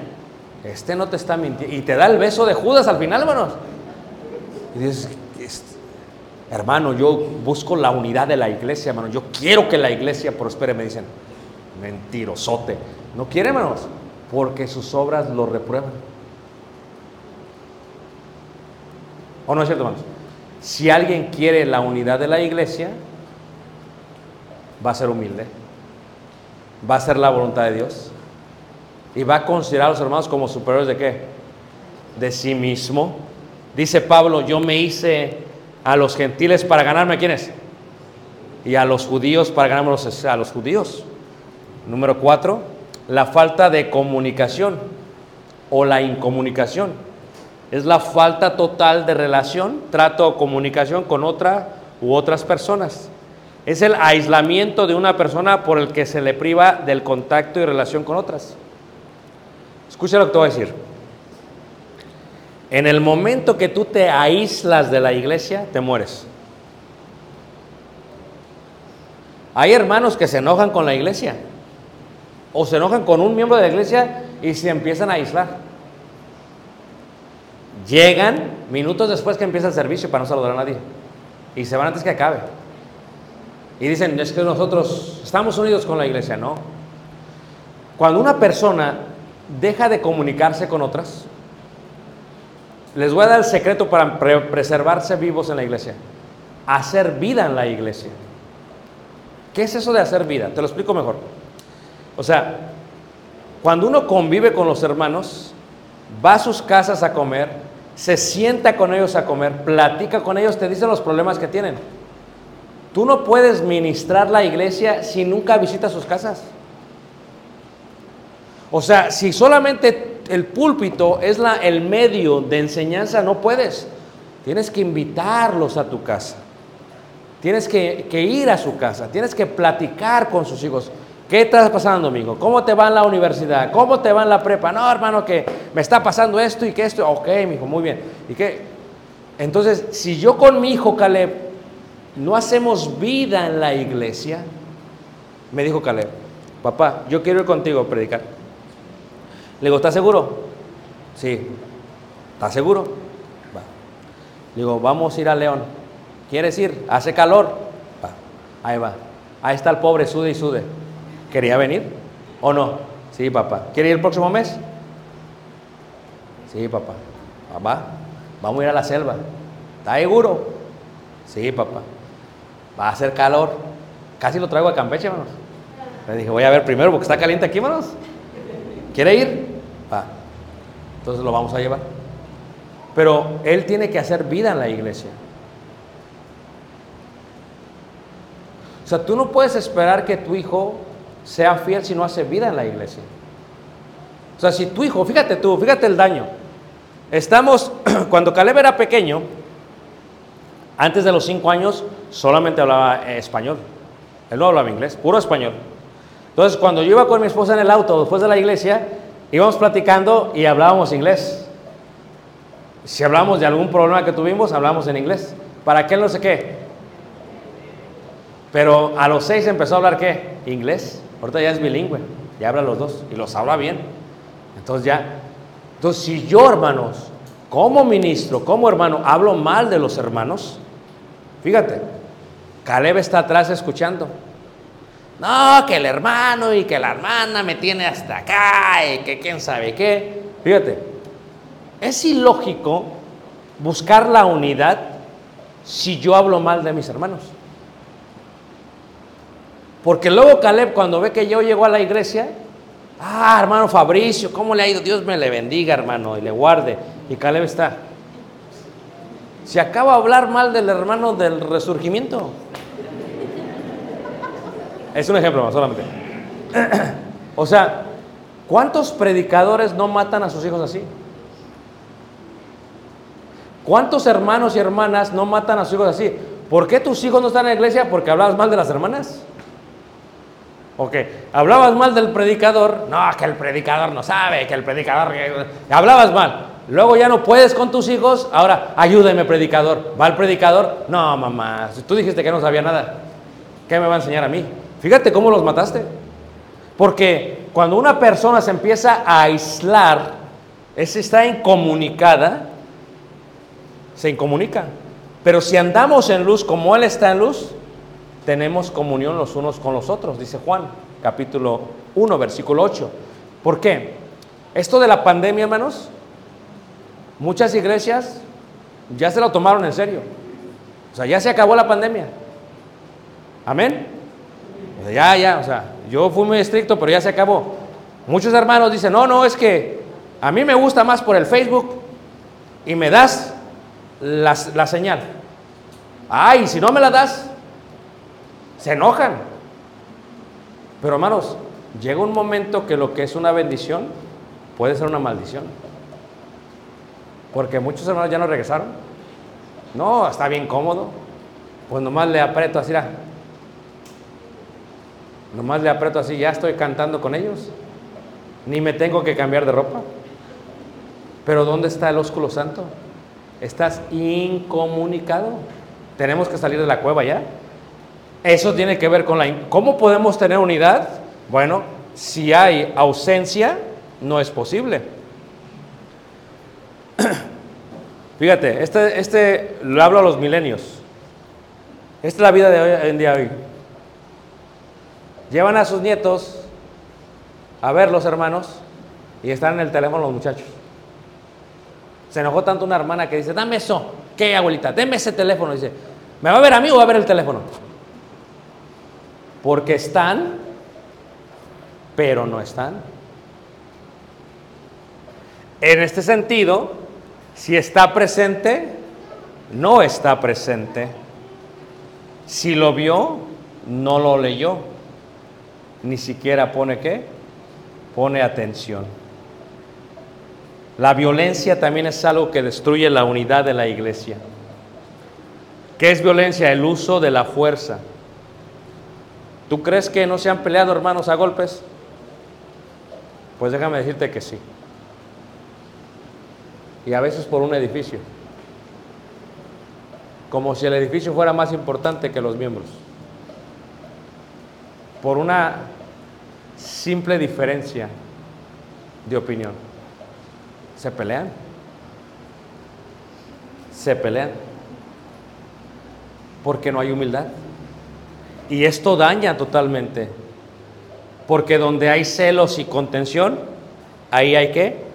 Este no te está mintiendo. Y te da el beso de Judas al final, hermanos. Y dices, "Este- hermano, yo busco la unidad de la iglesia, hermano. Yo quiero que la iglesia prospere. Me dicen, mentirosote. No quiere, hermanos, porque sus obras lo reprueban. ¿O no es cierto, hermanos? Si alguien quiere la unidad de la iglesia, va a ser humilde, va a ser la voluntad de Dios y va a considerar a los hermanos como superiores de qué? De sí mismo. Dice Pablo, yo me hice a los gentiles para ganarme a quiénes? Y a los judíos para ganarme a los, judíos. Número cuatro, la falta de comunicación o la incomunicación. Es la falta total de relación, trato o comunicación con otra u otras personas. Es el aislamiento de una persona por el que se le priva del contacto y relación con otras. Escucha lo que te voy a decir. En el momento que tú te aíslas de la iglesia, te mueres. Hay hermanos que se enojan con la iglesia o se enojan con un miembro de la iglesia y se empiezan a aislar. Llegan minutos después que empieza el servicio para no saludar a nadie y se van antes que acabe. Y dicen, es que nosotros estamos unidos con la iglesia. No. Cuando una persona deja de comunicarse con otras, les voy a dar el secreto para pre- preservarse vivos en la iglesia. Hacer vida en la iglesia. ¿Qué es eso de hacer vida? Te lo explico mejor. O sea, cuando uno convive con los hermanos, va a sus casas a comer, se sienta con ellos a comer, platica con ellos, te dicen los problemas que tienen. Tú no puedes ministrar la iglesia si nunca visitas sus casas. O sea, si solamente el púlpito es la, el medio de enseñanza, no puedes. Tienes que invitarlos a tu casa. Tienes que, que ir a su casa. Tienes que platicar con sus hijos. ¿Qué estás pasando, amigo? ¿Cómo te va en la universidad? ¿Cómo te va en la prepa? No, hermano, que me está pasando esto y que esto. Ok, mijo, muy bien. ¿Y? Entonces, si yo con mi hijo Caleb no hacemos vida en la iglesia, me dijo Caleb, papá, yo quiero ir contigo a predicar. Le digo, ¿estás seguro? Sí. ¿Estás seguro? Va. Le digo, vamos a ir a León. ¿Quieres ir? Hace calor. Va. Ahí va. Ahí está el pobre, sude y sude. ¿Quería venir o no? Sí, papá. ¿Quiere ir el próximo mes? Sí, papá. Papá, vamos a ir a la selva. ¿Está seguro? Sí, papá. Va a hacer calor. Casi lo traigo a Campeche, hermanos. Le dije, voy a ver primero porque está caliente aquí, hermanos. ¿Quiere ir? Va. Entonces lo vamos a llevar. Pero él tiene que hacer vida en la iglesia. O sea, tú no puedes esperar que tu hijo sea fiel si no hace vida en la iglesia. O sea, si tu hijo, fíjate tú, fíjate el daño. Estamos, *clears throat* cuando Caleb era pequeño, antes de los cinco años, solamente hablaba eh, español. Él no hablaba inglés, puro español. Entonces, cuando yo iba con mi esposa en el auto después de la iglesia, íbamos platicando y hablábamos inglés. Si hablamos de algún problema que tuvimos, hablamos en inglés. Para que él no sé qué. Pero a los seis empezó a hablar qué? Inglés. Ahorita ya es bilingüe, ya habla los dos y los habla bien. Entonces ya. Entonces, si yo, hermanos, como ministro, como hermano, hablo mal de los hermanos, fíjate, Caleb está atrás escuchando. No, que el hermano y que la hermana me tiene hasta acá y que quién sabe qué. Fíjate, es ilógico buscar la unidad si yo hablo mal de mis hermanos. Porque luego Caleb cuando ve que yo llego a la iglesia, ah, hermano Fabricio, ¿cómo le ha ido? Dios me le bendiga, hermano, y le guarde. Y Caleb está. Se acaba de hablar mal del hermano del resurgimiento. Es un ejemplo solamente. *clears throat* o sea, ¿cuántos predicadores no matan a sus hijos así? ¿Cuántos hermanos y hermanas no matan a sus hijos así? ¿Por qué tus hijos no están en la iglesia? Porque hablabas mal de las hermanas. Ok, hablabas mal del predicador. No, que el predicador no sabe, que el predicador. Hablabas mal. Luego ya no puedes con tus hijos. Ahora, ayúdeme, predicador. ¿Va el predicador? No, mamá. Tú dijiste que no sabía nada, ¿qué me va a enseñar a mí? Fíjate cómo los mataste. Porque cuando una persona se empieza a aislar, es está incomunicada, se incomunica. Pero si andamos en luz como Él está en luz, tenemos comunión los unos con los otros, dice Juan, capítulo 1, versículo 8. ¿Por qué? Esto de la pandemia, hermanos, muchas iglesias ya se lo tomaron en serio. O sea, ya se acabó la pandemia. Amén. Ya, ya, o sea, yo fui muy estricto, pero ya se acabó. Muchos hermanos dicen, no, no, es que a mí me gusta más por el Facebook y me das la, la señal. Ay, si no me la das, se enojan. Pero hermanos, llega un momento que lo que es una bendición puede ser una maldición. Porque muchos hermanos ya no regresaron. No, está bien cómodo. Pues nomás le aprieto así. Nomás le aprieto así, ya estoy cantando con ellos. Ni me tengo que cambiar de ropa. Pero ¿dónde está el ósculo santo? Estás incomunicado. Tenemos que salir de la cueva ya. Eso tiene que ver con la... ¿Cómo podemos tener unidad? Bueno, si hay ausencia, no es posible. *clears throat* Fíjate, este, este lo hablo a los milenios. Esta es la vida de hoy en día hoy. Llevan a sus nietos a ver los hermanos y están en el teléfono los muchachos. Se enojó tanto una hermana que dice, dame eso. ¿Qué, abuelita? Deme ese teléfono. Dice, ¿me va a ver a mí o va a ver el teléfono? Porque están, pero no están. En este sentido, si está presente, no está presente. Si lo vio, no lo leyó. Ni siquiera pone qué? Pone atención. La violencia también es algo que destruye la unidad de la iglesia. ¿Qué es violencia? El uso de la fuerza. ¿Tú crees que no se han peleado hermanos a golpes? Pues déjame decirte que sí. Y a veces por un edificio. Como si el edificio fuera más importante que los miembros. Por una simple diferencia de opinión. Se pelean. Se pelean. Porque no hay humildad. Y esto daña totalmente. Porque donde hay celos y contención, ahí hay que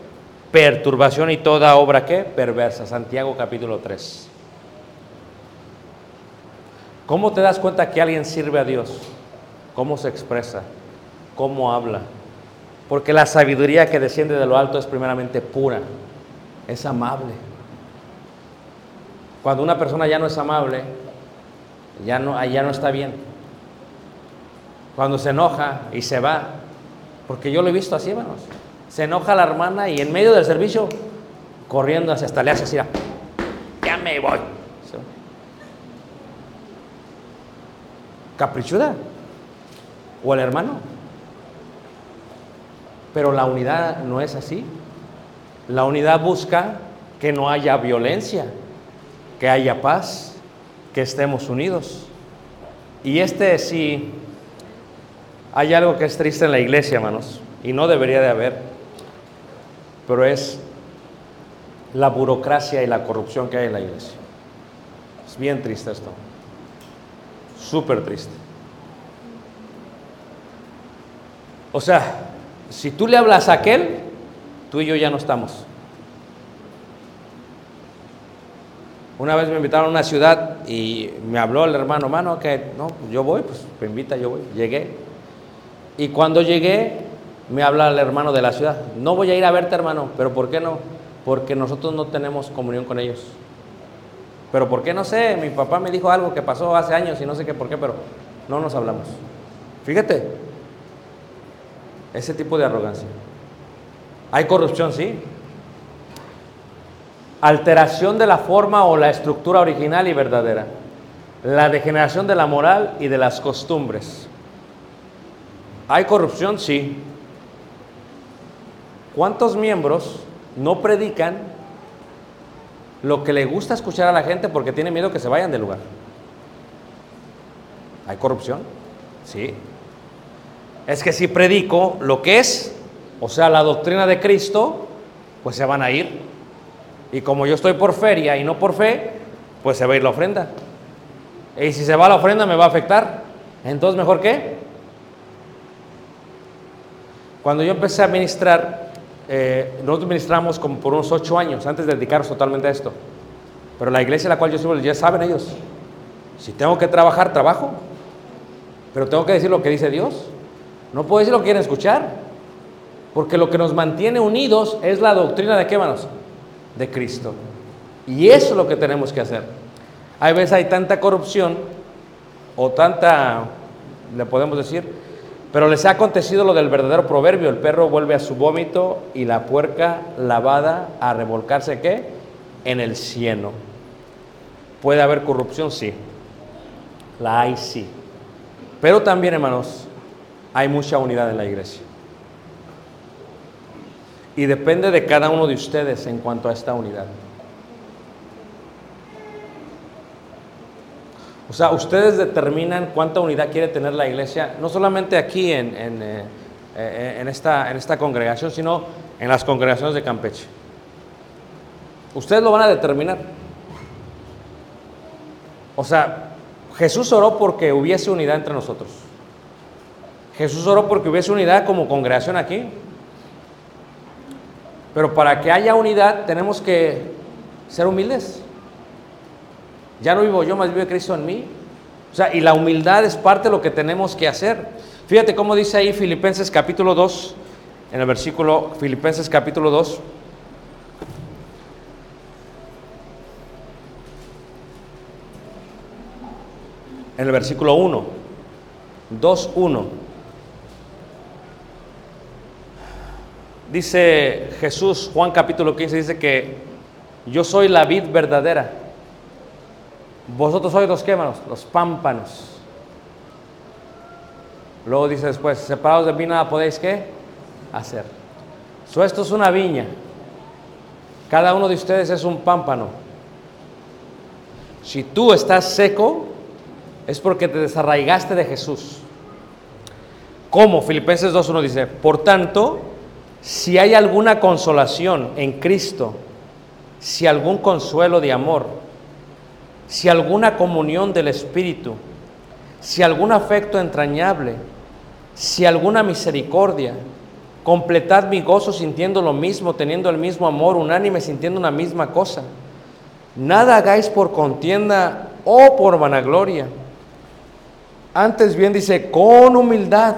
perturbación y toda obra que perversa. Santiago capítulo 3. ¿Cómo te das cuenta que alguien sirve a Dios? ¿Cómo se expresa? ¿Cómo habla? Porque la sabiduría que desciende de lo alto es primeramente pura, es amable. Cuando una persona ya no es amable, ya no, ya no está bien. Cuando se enoja y se va, porque yo lo he visto así, hermanos. Se enoja la hermana y en medio del servicio, corriendo hacia hasta le hace así, ya me voy. Caprichuda. O el hermano. Pero la unidad no es así. La unidad busca que no haya violencia, que haya paz, que estemos unidos. Y este sí, hay algo que es triste en la iglesia, hermanos, y no debería de haber, pero es la burocracia y la corrupción que hay en la iglesia. Es bien triste esto, súper triste. O sea, si tú le hablas a aquel, tú y yo ya no estamos. Una vez me invitaron a una ciudad y me habló el hermano, hermano, que no, yo voy, pues me invita, yo voy. Llegué. Y cuando llegué, me habla el hermano de la ciudad. No voy a ir a verte, hermano, pero ¿por qué no? Porque nosotros no tenemos comunión con ellos. Pero ¿por qué? No sé, mi papá me dijo algo que pasó hace años y no sé qué por qué, pero no nos hablamos. Fíjate, ese tipo de arrogancia. Hay corrupción, sí. Alteración de la forma o la estructura original y verdadera. La degeneración de la moral y de las costumbres. ¿Hay corrupción? Sí. ¿Cuántos miembros no predican lo que le gusta escuchar a la gente porque tiene miedo que se vayan del lugar? ¿Hay corrupción? Sí. Es que si predico lo que es, o sea, la doctrina de Cristo, pues se van a ir. Y como yo estoy por feria y no por fe, pues se va a ir la ofrenda. Y si se va la ofrenda me va a afectar. Entonces, ¿mejor qué? Cuando yo empecé a ministrar, eh, nosotros ministramos como por unos ocho años antes de dedicarnos totalmente a esto. Pero la iglesia a la cual yo estuve, ya saben ellos, Si tengo que trabajar, trabajo. Pero tengo que decir lo que dice Dios. No puedo decir lo que quieren escuchar. Porque lo que nos mantiene unidos es la doctrina de qué manos? De Cristo. Y eso es lo que tenemos que hacer. Hay veces hay tanta corrupción o tanta, le podemos decir, pero les ha acontecido lo del verdadero proverbio, el perro vuelve a su vómito y la puerca lavada a revolcarse qué? En el cieno. ¿Puede haber corrupción? Sí. La hay, sí. Pero también, hermanos, hay mucha unidad en la iglesia. Y depende de cada uno de ustedes en cuanto a esta unidad. O sea, ustedes determinan cuánta unidad quiere tener la iglesia, no solamente aquí en, en, eh, eh, esta, en esta congregación, sino en las congregaciones de Campeche. Ustedes lo van a determinar. O sea, Jesús oró porque hubiese unidad entre nosotros. Jesús oró porque hubiese unidad como congregación aquí. Pero para que haya unidad tenemos que ser humildes. Ya no vivo yo, más vive Cristo en mí. O sea, y la humildad es parte de lo que tenemos que hacer. Fíjate cómo dice ahí Filipenses capítulo 2, en el versículo Filipenses capítulo 2. En el versículo 1, 2, 1. Dice Jesús, Juan capítulo 15, dice que yo soy la vid verdadera. Vosotros sois los qué, hermanos? Los pámpanos. Luego dice después, separados de mí nada podéis qué hacer. So, esto es una viña. Cada uno de ustedes es un pámpano. Si tú estás seco, es porque te desarraigaste de Jesús. Como Filipenses 2.1 dice, por tanto, si hay alguna consolación en Cristo, si algún consuelo de amor, si alguna comunión del Espíritu, si algún afecto entrañable, si alguna misericordia, completad mi gozo sintiendo lo mismo, teniendo el mismo amor, unánime, sintiendo una misma cosa. Nada hagáis por contienda o por vanagloria. Antes bien dice, con humildad,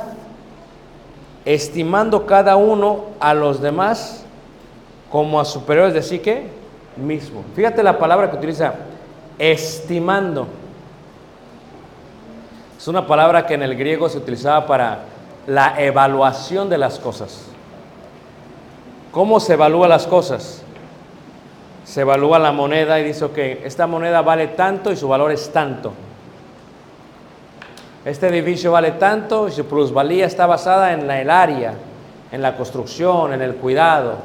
estimando cada uno a los demás como a superiores de sí que mismo. Fíjate la palabra que utiliza, estimando. Es una palabra que en el griego se utilizaba para la evaluación de las cosas. ¿Cómo se evalúa las cosas? Se evalúa la moneda y dice, ok, esta moneda vale tanto y su valor es tanto. Este edificio vale tanto y su plusvalía está basada en la, el área, en la construcción, en el cuidado.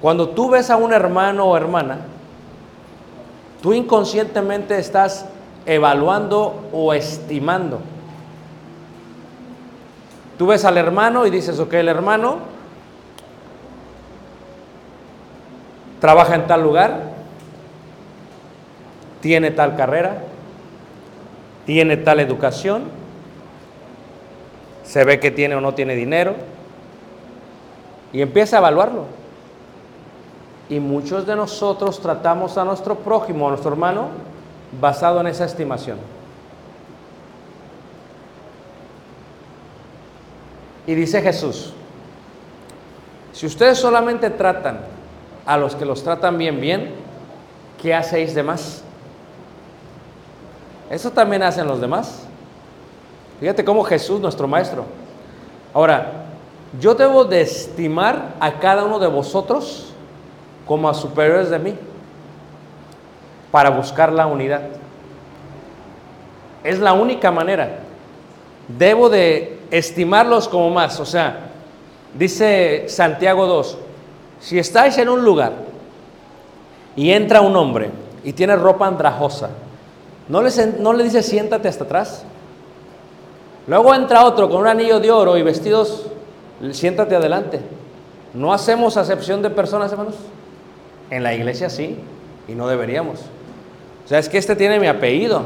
Cuando tú ves a un hermano o hermana, tú inconscientemente estás evaluando o estimando. Tú ves al hermano y dices, ok, el hermano trabaja en tal lugar, tiene tal carrera, tiene tal educación, se ve que tiene o no tiene dinero, y empieza a evaluarlo. Y muchos de nosotros tratamos a nuestro prójimo, a nuestro hermano, basado en esa estimación. Y dice Jesús, si ustedes solamente tratan a los que los tratan bien, bien, ¿qué hacéis de más? Eso también hacen los demás. Fíjate cómo Jesús, nuestro Maestro. Ahora, yo debo de estimar a cada uno de vosotros como a superiores de mí para buscar la unidad. Es la única manera. Debo de estimarlos como más. O sea, dice Santiago 2, si estáis en un lugar y entra un hombre y tiene ropa andrajosa, ¿no le, no le dice siéntate hasta atrás? Luego entra otro con un anillo de oro y vestidos, siéntate adelante. ¿No hacemos acepción de personas, hermanos? En la iglesia sí, y no deberíamos. O sea, es que este tiene mi apellido.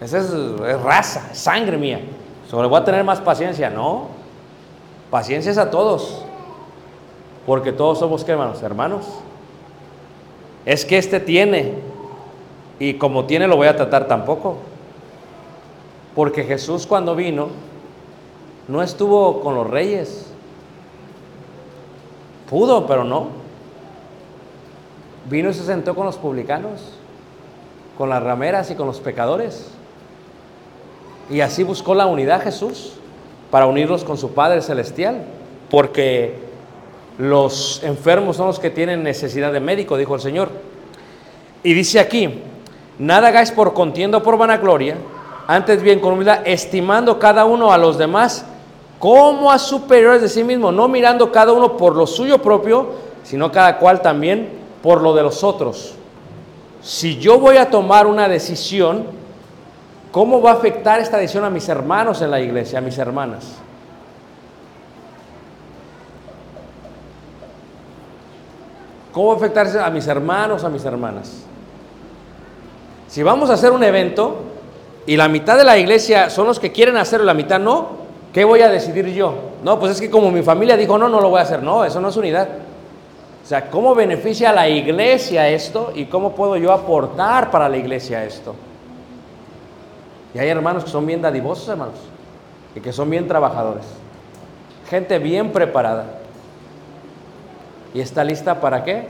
Esa es, raza, sangre mía. Sobre voy a tener más paciencia. No. Paciencia es a todos. Porque todos somos, ¿qué hermanos? Hermanos. es que este tiene y como tiene lo voy a tratar tampoco. Porque Jesús cuando vino no estuvo con los reyes. Pudo, pero no. Vino y se sentó con los publicanos, con las rameras y con los pecadores. Y así buscó la unidad Jesús para unirlos con su Padre Celestial. Porque los enfermos son los que tienen necesidad de médico, dijo el Señor. Y dice aquí, nada hagáis por contienda o por vanagloria, antes bien con humildad, estimando cada uno a los demás como a superiores de sí mismo, no mirando cada uno por lo suyo propio, sino cada cual también por lo de los otros. Si yo voy a tomar una decisión, ¿cómo va a afectar esta decisión a mis hermanos en la iglesia, a mis hermanas? ¿Cómo va a afectar a mis hermanos, a mis hermanas? Si vamos a hacer un evento y la mitad de la iglesia son los que quieren hacerlo y la mitad no, ¿qué voy a decidir yo? No, pues es que como mi familia dijo no, no lo voy a hacer. No, eso no es unidad. O sea, ¿cómo beneficia a la iglesia esto y cómo puedo yo aportar para la iglesia esto? Y hay hermanos que son bien dadivosos, hermanos, y que son bien trabajadores. Gente bien preparada. ¿Y está lista para qué?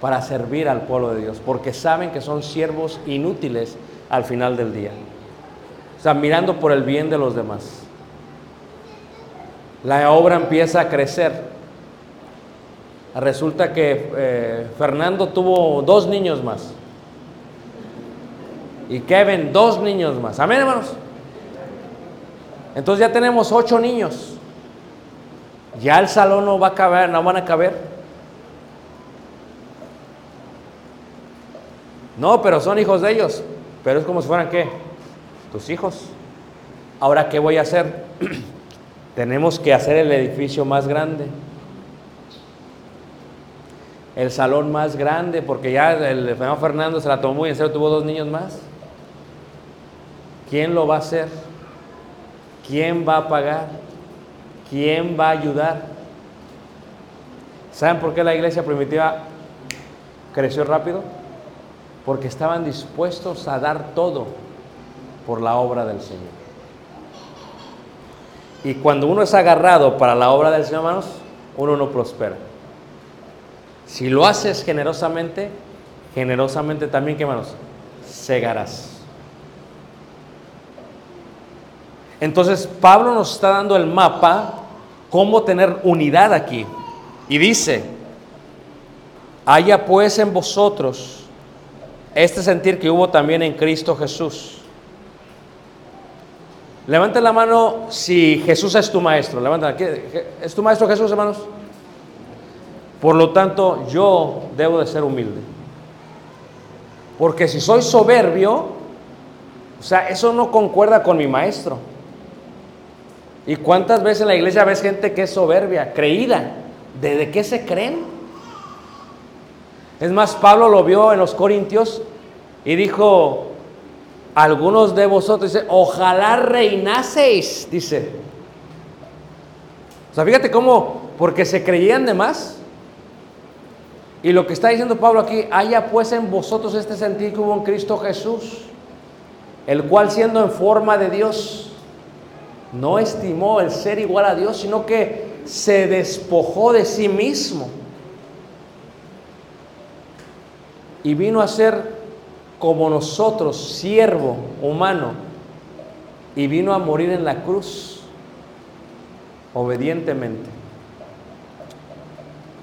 Para servir al pueblo de Dios, porque saben que son siervos inútiles al final del día. O sea, mirando por el bien de los demás. La obra empieza a crecer. Resulta que eh, Fernando tuvo dos niños más. Y Kevin, dos niños más. Amén, hermanos. Entonces ya tenemos ocho niños. Ya el salón no va a caber, no van a caber. No, pero son hijos de ellos. Pero es como si fueran qué? Tus hijos. Ahora, ¿qué voy a hacer? *clears throat* Tenemos que hacer el edificio más grande. El salón más grande, porque ya el Fernando se la tomó muy en serio, tuvo dos niños más. ¿Quién lo va a hacer? ¿Quién va a pagar? ¿Quién va a ayudar? ¿Saben por qué la iglesia primitiva creció rápido? Porque estaban dispuestos a dar todo por la obra del Señor. Y cuando uno es agarrado para la obra del Señor, hermanos, uno no prospera. Si lo haces generosamente, generosamente también, ¿qué hermanos? Cegarás. Entonces Pablo nos está dando el mapa, cómo tener unidad aquí. Y dice, haya pues en vosotros este sentir que hubo también en Cristo Jesús. Levanten la mano si Jesús es tu maestro. Levanten, ¿es tu maestro Jesús, hermanos? Por lo tanto, yo debo de ser humilde. Porque si soy soberbio, o sea, eso no concuerda con mi maestro. ¿Y cuántas veces en la iglesia ves gente que es soberbia, creída? ¿De, de qué se creen? Es más, Pablo lo vio en los Corintios y dijo, algunos de vosotros, dice, ojalá reinaseis, dice. O sea, fíjate cómo, porque se creían de más. Y lo que está diciendo Pablo aquí, haya pues en vosotros este sentir que hubo en Cristo Jesús, el cual siendo en forma de Dios, no estimó el ser igual a Dios, sino que se despojó de sí mismo. Y vino a ser como nosotros, siervo humano, y vino a morir en la cruz, obedientemente.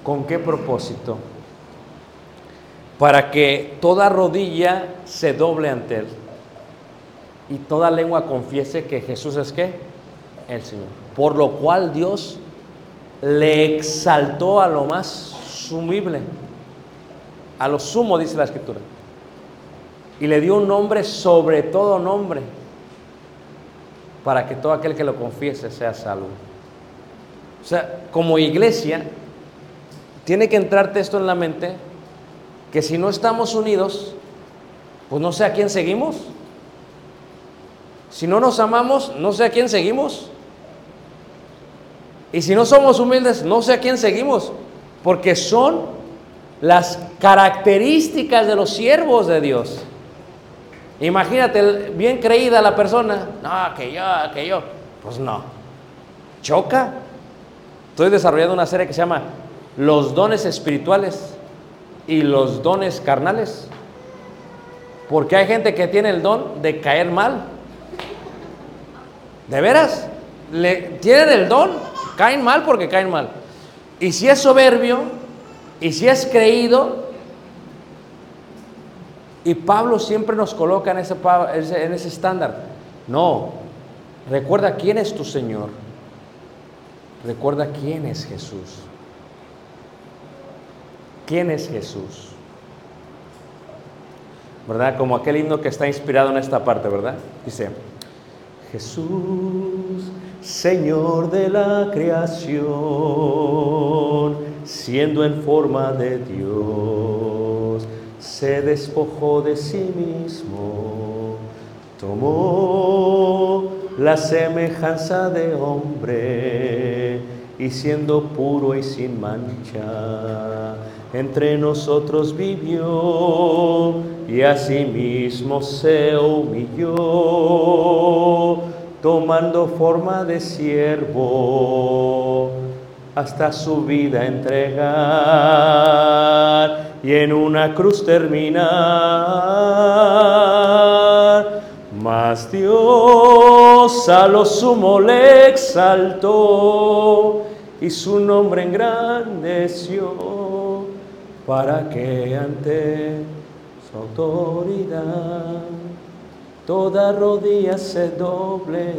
¿Con qué propósito? Para que toda rodilla se doble ante Él y toda lengua confiese que Jesús es qué? el Señor. Por lo cual Dios le exaltó a lo más sumible, a lo sumo, dice la Escritura. Y le dio un nombre sobre todo nombre, para que todo aquel que lo confiese sea salvo. O sea, como iglesia, tiene que entrarte esto en la mente, que si no estamos unidos, pues no sé a quién seguimos. Si no nos amamos, no sé a quién seguimos. Y si no somos humildes, no sé a quién seguimos, porque son las características de los siervos de Dios. Imagínate, bien creída la persona, no, que yo, que yo, pues no, choca. Estoy desarrollando una serie que se llama Los dones espirituales y los dones carnales. Porque hay gente que tiene el don de caer mal. ¿De veras? Le, tienen el don, caen mal porque caen mal. Y si es soberbio, y si es creído, y Pablo siempre nos coloca en ese, en ese estándar. No, recuerda quién es tu Señor. Recuerda quién es Jesús. ¿Quién es Jesús? ¿Verdad? Como aquel himno que está inspirado en esta parte, ¿verdad? Dice, Jesús, Señor de la creación, siendo en forma de Dios, se despojó de sí mismo, tomó la semejanza de hombre y siendo puro y sin mancha, entre nosotros vivió y asimismo se humilló, tomando forma de siervo hasta su vida entregar y en una cruz terminar. Mas Dios a lo sumo le exaltó y su nombre engrandeció para que ante su autoridad toda rodilla se doble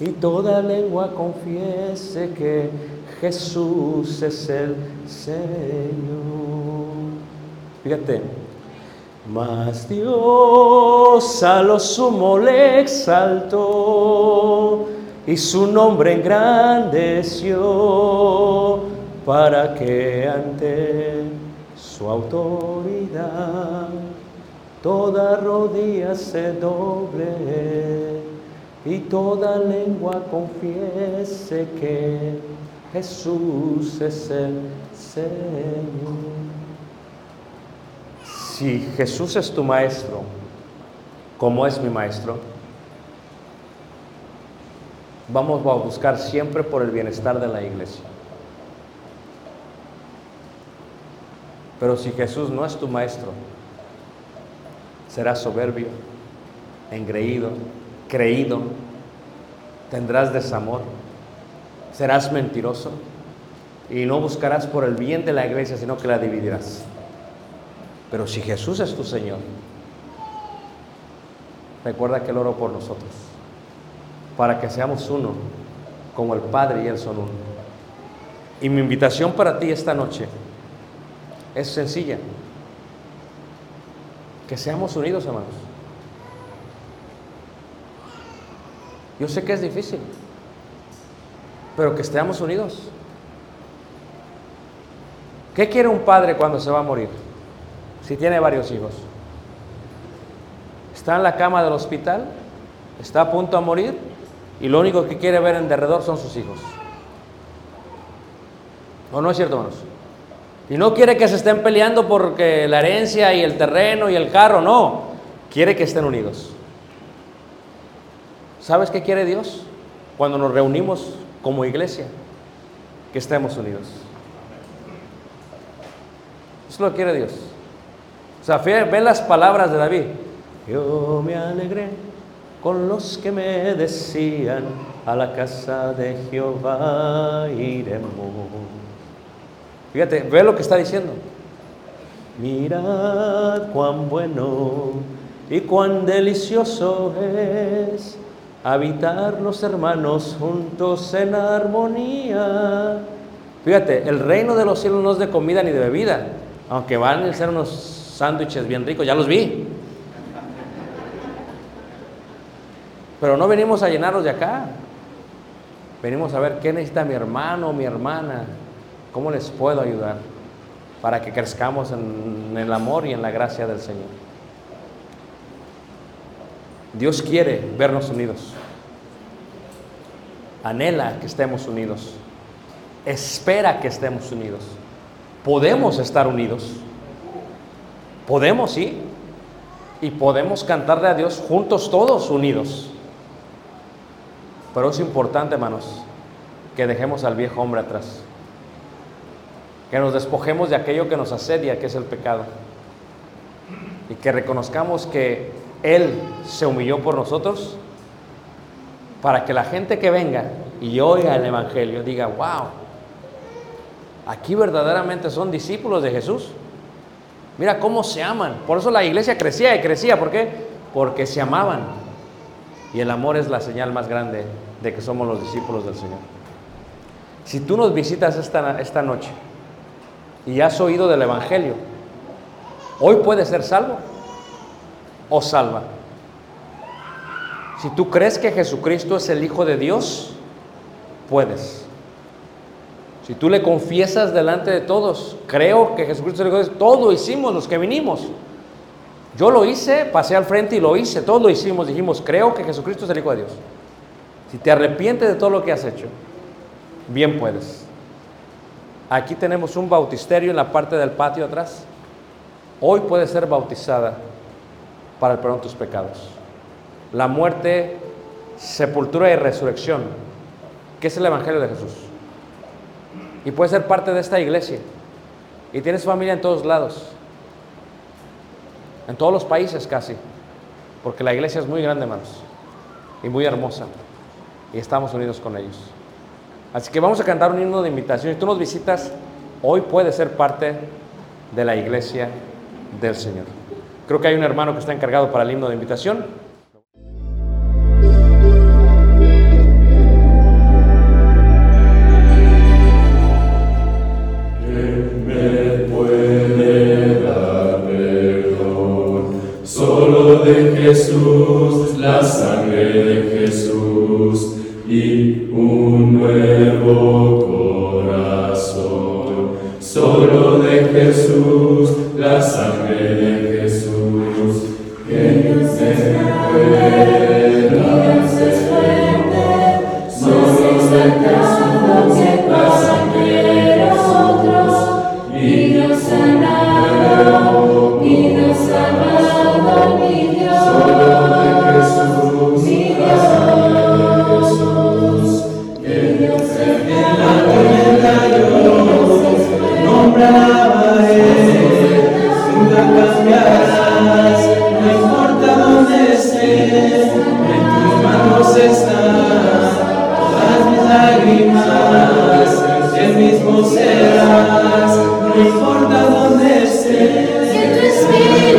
y toda lengua confiese que Jesús es el Señor. Fíjate, mas Dios a lo sumo le exaltó y su nombre engrandeció para que ante su autoridad toda rodilla se doble y toda lengua confiese que Jesús es el Señor. Si Jesús es tu maestro, como es mi maestro, vamos a buscar siempre por el bienestar de la iglesia. Pero si Jesús no es tu maestro, serás soberbio, engreído, creído, tendrás desamor, serás mentiroso y no buscarás por el bien de la iglesia, sino que la dividirás. Pero si Jesús es tu Señor, recuerda que Él oró por nosotros, para que seamos uno, como el Padre y Él son uno. Y mi invitación para ti esta noche es sencilla, que seamos unidos, hermanos. Yo sé que es difícil, pero que estemos unidos. ¿Qué quiere un padre cuando se va a morir? Si tiene varios hijos. Está en la cama del hospital, está a punto de morir y lo único que quiere ver en derredor son sus hijos. ¿O no es cierto, hermanos? Y no quiere que se estén peleando porque la herencia y el terreno y el carro, no. Quiere que estén unidos. ¿Sabes qué quiere Dios? Cuando nos reunimos como iglesia, que estemos unidos. Eso lo quiere Dios. O sea, ve las palabras de David. Yo me alegré con los que me decían, a la casa de Jehová iremos. Fíjate, ve lo que está diciendo. Mirad cuán bueno y cuán delicioso es habitar los hermanos juntos en armonía. Fíjate, el reino de los cielos no es de comida ni de bebida, aunque van a ser unos sándwiches bien ricos, ya los vi. Pero no venimos a llenarlos de acá. Venimos a ver qué necesita mi hermano o mi hermana, cómo les puedo ayudar para que crezcamos en el amor y en la gracia del Señor. Dios quiere vernos unidos. Anhela que estemos unidos. Espera que estemos unidos. podemos estar unidos. Podemos, sí. Y podemos cantarle a Dios juntos todos unidos. Pero es importante, hermanos, que dejemos al viejo hombre atrás. Que nos despojemos de aquello que nos asedia, que es el pecado. Y que reconozcamos que Él se humilló por nosotros para que la gente que venga y oiga el Evangelio diga, wow, aquí verdaderamente son discípulos de Jesús. Mira cómo se aman. Por eso la iglesia crecía y crecía. ¿Por qué? Porque se amaban. Y el amor es la señal más grande de que somos los discípulos del Señor. Si tú nos visitas esta, esta noche y has oído del Evangelio, hoy puedes ser salvo o salva. Si tú crees que Jesucristo es el Hijo de Dios, puedes. Si tú le confiesas delante de todos, creo que Jesucristo es el Hijo de Dios, todo hicimos los que vinimos. Yo lo hice, pasé al frente y lo hice, todos lo hicimos, dijimos, creo que Jesucristo es el Hijo de Dios. Si te arrepientes de todo lo que has hecho, bien puedes. Aquí tenemos un bautisterio en la parte del patio atrás. Hoy puedes ser bautizada para el perdón de tus pecados. La muerte, sepultura y resurrección, que es el Evangelio de Jesús. Y puedes ser parte de esta iglesia. Y tienes familia en todos lados. En todos los países casi. Porque la iglesia es muy grande, hermanos. Y muy hermosa. Y estamos unidos con ellos. Así que vamos a cantar un himno de invitación. Si tú nos visitas, hoy puedes ser parte de la iglesia del Señor. Creo que hay un hermano que está encargado para el himno de invitación. Un nuevo corazón. Solo de Jesús, la sangre de están todas mis lágrimas, el mismo serás, no importa dónde estés.